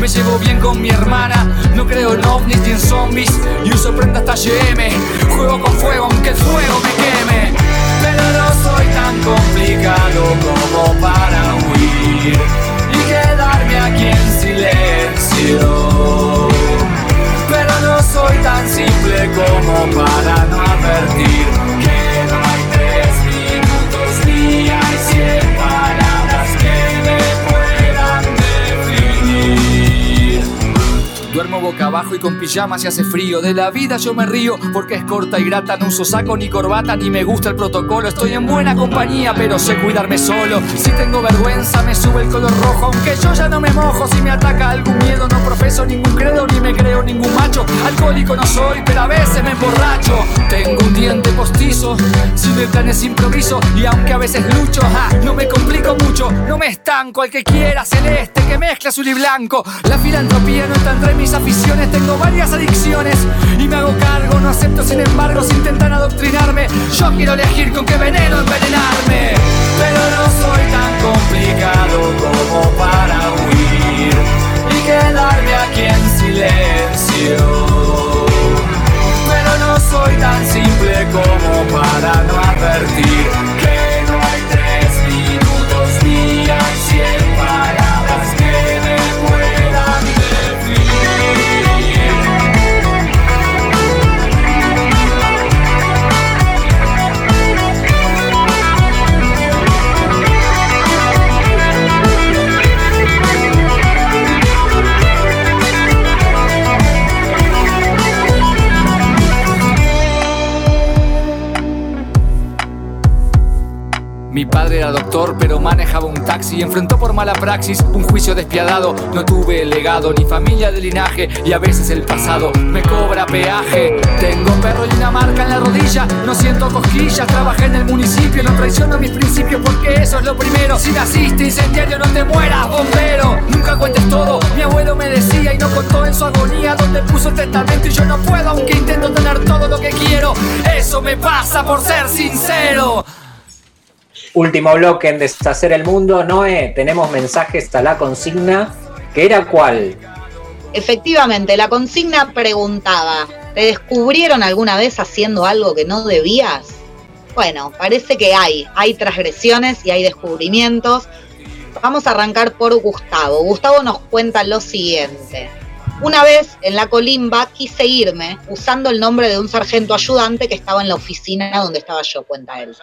me llevo bien con mi hermana, no creo en ovnis ni en zombies y uso prenda hasta GM. Juego con fuego aunque el fuego me queme. Pero no soy tan complicado como para huir y quedarme aquí en silencio. Con pijama si hace frío. De la vida yo me río porque es corta y grata. No uso saco ni corbata ni me gusta el protocolo. Estoy en buena compañía, pero sé cuidarme solo. Si tengo vergüenza, me sube el color rojo. Aunque yo ya no me mojo. Si me ataca algún miedo, no profeso ningún credo ni me creo ningún macho. Alcohólico no soy, pero a veces me emborracho. Tengo un diente postizo, sin el planes improviso. Y aunque a veces lucho, ja, no me complico mucho. No me estanco al que quiera celeste que mezcla azul y blanco. La filantropía no está entre mis aficiones. Tengo varias adicciones y me hago cargo. No acepto, sin embargo, si intentan adoctrinarme. Yo quiero elegir con qué veneno envenenarme. Pero no soy tan complicado como para huir y quedarme aquí en silencio. Pero no soy tan simple como para no advertir Mi padre era doctor, pero manejaba un taxi. Enfrentó por mala praxis un juicio despiadado. No tuve legado ni familia de linaje. Y a veces el pasado me cobra peaje. Tengo perro y una marca en la rodilla. No siento cosquillas. Trabajé en el municipio. No traiciono mis principios porque eso es lo primero. Si naciste incendiario, no te mueras, bombero. Nunca cuentes todo. Mi abuelo me decía y no contó en su agonía. Donde puso el testamento y yo no puedo, aunque intento tener todo lo que quiero. Eso me pasa por ser sincero. Último bloque en Deshacer el Mundo. Noé, tenemos mensajes a la consigna. ¿Que era cuál? Efectivamente, la consigna preguntaba, ¿te descubrieron alguna vez haciendo algo que no debías? Bueno, parece que hay, hay transgresiones y hay descubrimientos. Vamos a arrancar por Gustavo. Gustavo nos cuenta lo siguiente. Una vez en la colimba quise irme usando el nombre de un sargento ayudante que estaba en la oficina donde estaba yo, cuenta él.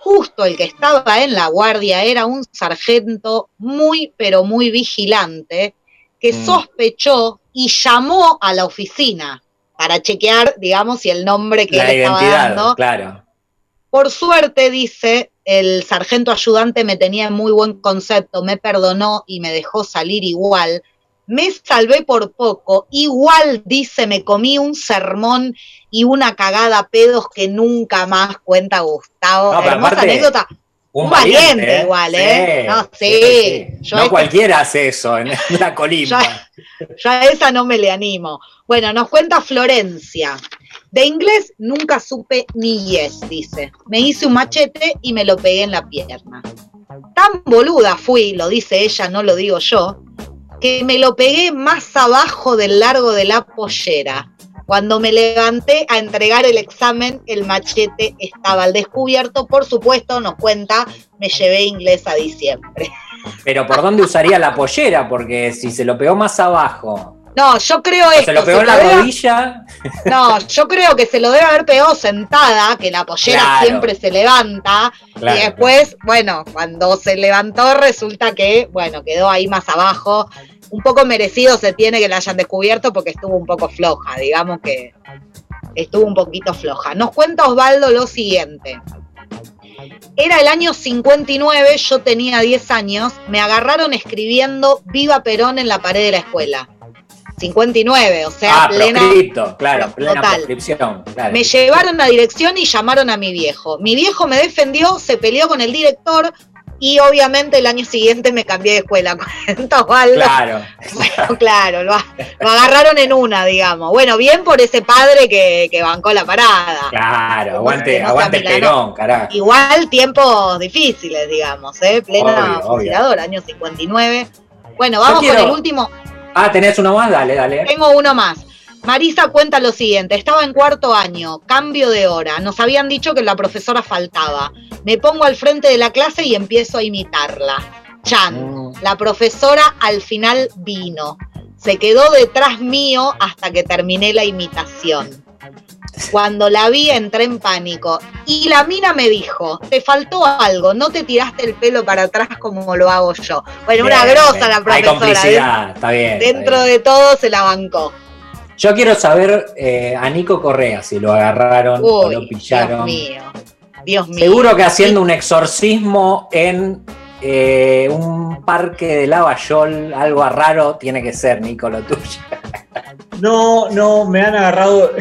Justo el que estaba en la guardia era un sargento muy, pero muy vigilante, que Mm. sospechó y llamó a la oficina para chequear, digamos, si el nombre que La él estaba identidad, dando claro. por suerte, dice, el sargento ayudante me tenía en muy buen concepto, me perdonó y me dejó salir igual. Me salvé por poco, igual, dice, me comí un sermón y una cagada a pedos que nunca más cuenta Gustavo. No, pero Hermosa anécdota. Un valiente, igual, ¿eh? No, sí. Yo no cualquiera hace eso en la colimba. yo a esa no me le animo. Bueno, nos cuenta Florencia. De inglés nunca supe ni yes, dice. Me hice un machete y me lo pegué en la pierna. Tan boluda fui, lo dice ella, no lo digo yo, que me lo pegué más abajo del largo de la pollera. Cuando me levanté a entregar el examen, el machete estaba al descubierto. Por supuesto, nos cuenta, me llevé inglés a diciembre. Pero ¿por dónde usaría la pollera? Porque si se lo pegó más abajo, No, yo creo esto. se lo pegó en la debe- rodilla, No, yo creo que se lo debe haber pegado sentada, que la pollera Claro. siempre se levanta. Claro, y después, bueno, cuando se levantó, resulta que, bueno, quedó ahí más abajo. Un poco merecido se tiene que la hayan descubierto porque estuvo un poco floja, digamos que estuvo un poquito floja. Nos cuenta Osvaldo lo siguiente. Era el año 59, yo tenía 10 años, me agarraron escribiendo Viva Perón en la pared de la escuela. 59, o sea, ah, plena, proscripto, claro, plena Total. Claro. me llevaron a dirección y llamaron a mi viejo. Mi viejo me defendió, se peleó con el director y obviamente el año siguiente me cambié de escuela. Osvaldo. Claro, Bueno, claro, lo, lo agarraron en una, digamos. Bueno, bien por ese padre que, que bancó la parada. claro, aguante, aguante. Perón, carajo. Igual tiempos difíciles, digamos, ¿eh? Plena Obvio, obvio. año 59. Bueno, vamos quiero- con el último. Ah, ¿tenés uno más? Dale, dale. Tengo uno más. Marisa cuenta lo siguiente, estaba en cuarto año, cambio de hora, nos habían dicho que la profesora faltaba. Me pongo al frente de la clase y empiezo a imitarla. Chan, la profesora al final vino. Se quedó detrás mío hasta que terminé la imitación. Cuando la vi entré en pánico y la mina me dijo, te faltó algo, no te tiraste el pelo para atrás como lo hago yo. Bueno, una grosa la Hay profesora. complicidad, está bien. está Dentro bien. de todo se la bancó. Yo quiero saber eh, a Nico Correa si lo agarraron o lo Dios pillaron. mío. Dios mío. Seguro que haciendo un exorcismo en eh, un parque de Lavallol, algo raro tiene que ser, Nico, lo tuyo. No, no, me han agarrado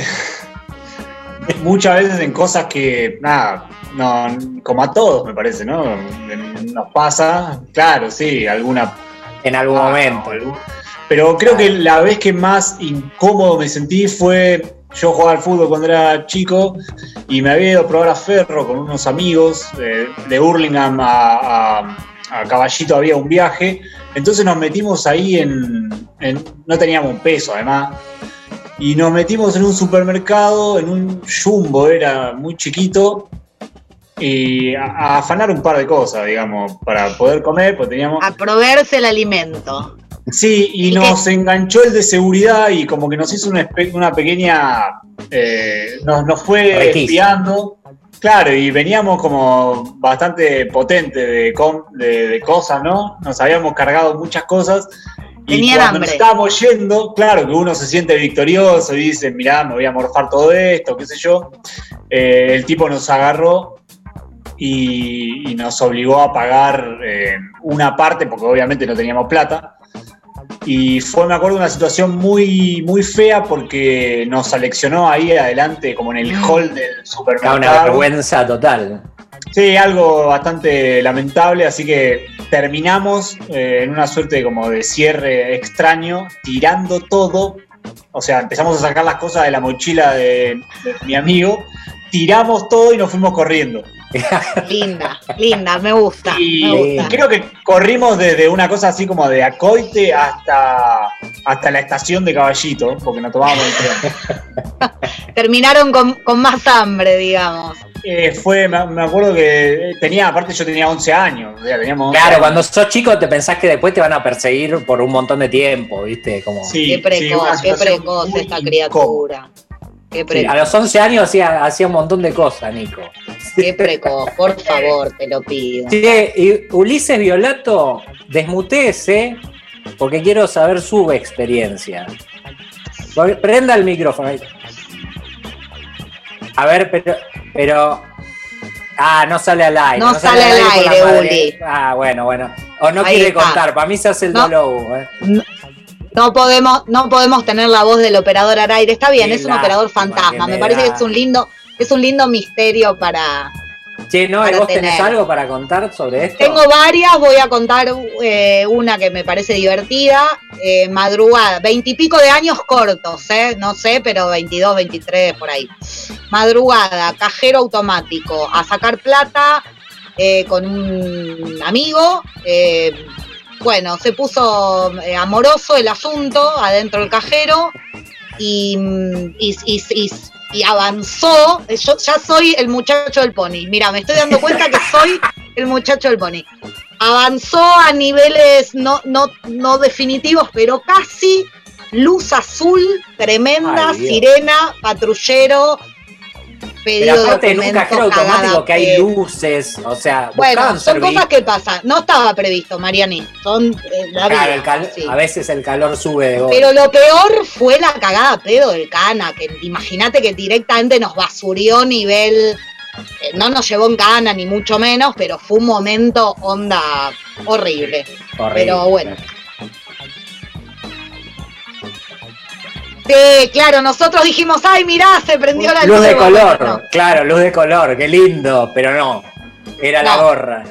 muchas veces en cosas que, nada, no, como a todos me parece, ¿no? Nos pasa, claro, sí, alguna... En algún Ah, momento. algún- Pero creo que la vez que más incómodo me sentí fue, yo jugaba al fútbol cuando era chico y me había ido a probar a Ferro con unos amigos, eh, de Hurlingham a, a- a Caballito había un viaje, entonces nos metimos ahí en, en- no teníamos un peso además, y nos metimos en un supermercado, en un jumbo, era muy chiquito, y a, a afanar un par de cosas, digamos, para poder comer, pues teníamos... A proveerse el alimento. Sí, y nos enganchó el de seguridad y como que nos hizo una, pequeña... eh, nos, nos fue Requisa. espiando. Claro, y veníamos como bastante potente de, com- de, de cosas, ¿no? Nos habíamos cargado muchas cosas. Y cuando hambre. estábamos yendo, claro que uno se siente victorioso y dice, mirá, me voy a morfar todo esto, qué sé yo. Eh, el tipo nos agarró y, y nos obligó a pagar eh, una parte, porque obviamente no teníamos plata. Y fue, me acuerdo, una situación muy, muy fea porque nos seleccionó ahí adelante, como en el hall del supermercado. una vergüenza total. Sí, algo bastante lamentable, así que terminamos eh, en una suerte como de cierre extraño, tirando todo. O sea, empezamos a sacar las cosas de la mochila de, de mi amigo, tiramos todo y nos fuimos corriendo. Linda, linda, me gusta. Y me gusta. creo que corrimos desde una cosa así como de Acoite hasta, hasta la estación de Caballito, porque nos tomábamos el tren. Terminaron con, con más hambre, digamos. Eh, fue, me, acuerdo que tenía, aparte yo tenía 11 años, teníamos 11 Claro, años. cuando sos chico te pensás que después te van a perseguir por un montón de tiempo, ¿viste? Como, Sí, Qué sí, precoz, qué precoz esta incómoda. criatura. Qué Sí, precoz. a los 11 años hacía, hacía un montón de cosas, Nico. Qué precoz, por favor, te lo pido. Che, y Ulises Violato, desmutéese, porque quiero saber su experiencia. Prenda el micrófono. A ver, pero, pero. Ah, no sale al aire. No sale al aire, madre. Uli. Ah, bueno, bueno. O no Ahí quiere está. contar, para mí se hace el No. dolor. ¿eh? No podemos, no podemos tener la voz del operador al aire. Está bien, Qué es un operador fantasma. Me me parece que es un lindo, es un lindo misterio para. Che, no, Para ¿vos tenés tener. algo para contar sobre esto? Tengo varias, voy a contar eh, una que me parece divertida. Eh, madrugada, veintipico de años cortos, ¿eh? no sé, pero 22, 23 por ahí. Madrugada, cajero automático, a sacar plata eh, con un amigo. eh, bueno, se puso eh, amoroso el asunto adentro del cajero y, y- y- y- y avanzó. Yo ya soy el muchacho del pony. Mira, me estoy dando cuenta que soy el muchacho del pony. Avanzó a niveles no, no, no definitivos, pero casi luz azul, tremenda, Ay, sirena, patrullero, pedido Pero aparte documentos, cajero automático cagada, que hay eh, luces, o sea, Bueno, son servir. cosas que pasan. No estaba previsto, Mariani. Son eh, la Claro, vida, el cal- sí. a veces el calor sube de. Pero lo peor fue la cagada pedo del cana, que imagínate que directamente nos basurió nivel. eh, no nos llevó en cana, ni mucho menos, pero fue un momento onda horrible. Horrible. Pero bueno. Sí, claro, nosotros dijimos, ay, mirá, se prendió la luz de Bueno, color, no, claro, luz de color, qué lindo, pero no, era la gorra.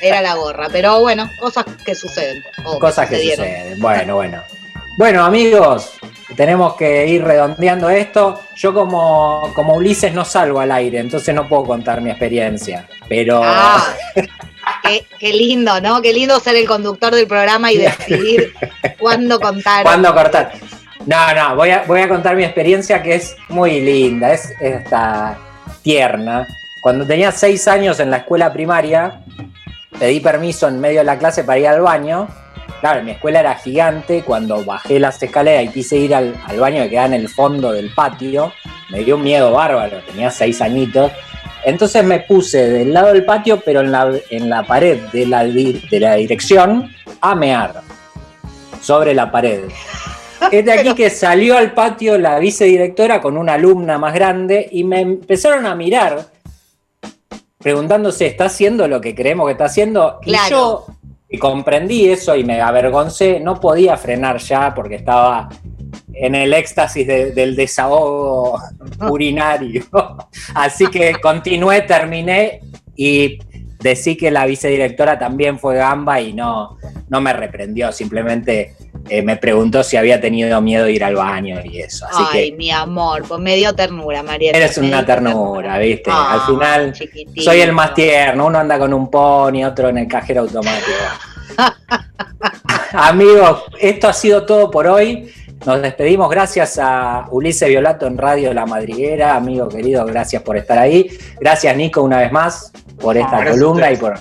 era la gorra. Pero bueno, cosas que suceden. Cosas que suceden. Bueno, bueno. Bueno, amigos, tenemos que ir redondeando esto. Yo como, como Ulises no salgo al aire, entonces no puedo contar mi experiencia. Pero Ah, qué, qué lindo, ¿no? Qué lindo ser el conductor del programa y decidir cuándo contar. ¿cuándo cortar? No, no, voy a, voy a contar mi experiencia que es muy linda, es, es hasta tierna. Cuando tenía seis años en la escuela primaria, pedí permiso en medio de la clase para ir al baño. Claro, mi escuela era gigante. Cuando bajé las escaleras y quise ir al, al baño que quedaba en el fondo del patio, me dio un miedo bárbaro. Tenía seis añitos. Entonces me puse del lado del patio, pero en la, en la pared de la, de la dirección, a mear. Sobre la pared. Es de aquí que salió al patio la vicedirectora con una alumna más grande y me empezaron a mirar preguntándose, ¿está haciendo lo que creemos que está haciendo? Claro. Y yo y comprendí eso y me avergoncé, no podía frenar ya porque estaba en el éxtasis de- del desahogo urinario. Así que continué, terminé y decí que la vicedirectora también fue gamba y no, no me reprendió, simplemente eh, me preguntó si había tenido miedo de ir al baño y eso. Así Ay, que mi amor, pues me dio ternura, María. eres una ternura, ¿viste? Al final chiquitito. soy el más tierno, uno anda con un pony, otro en el cajero automático. Amigos, esto ha sido todo por hoy. Nos despedimos gracias a Ulises Violato en Radio La Madriguera. Amigo querido, gracias por estar ahí. Gracias, Nico, una vez más por esta gracias columna y por.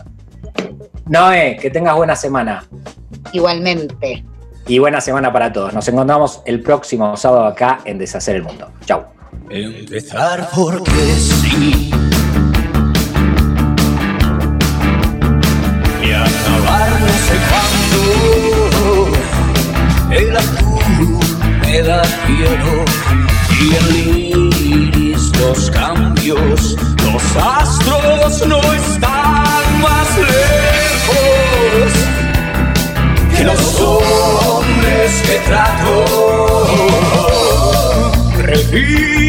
Noé, que tengas buena semana. Igualmente. Y buena semana para todos. Nos encontramos el próximo sábado acá en Deshacer el Mundo. Chau. Empezar porque sí. Y acabar no sé cuándo. El azul me da y el Repito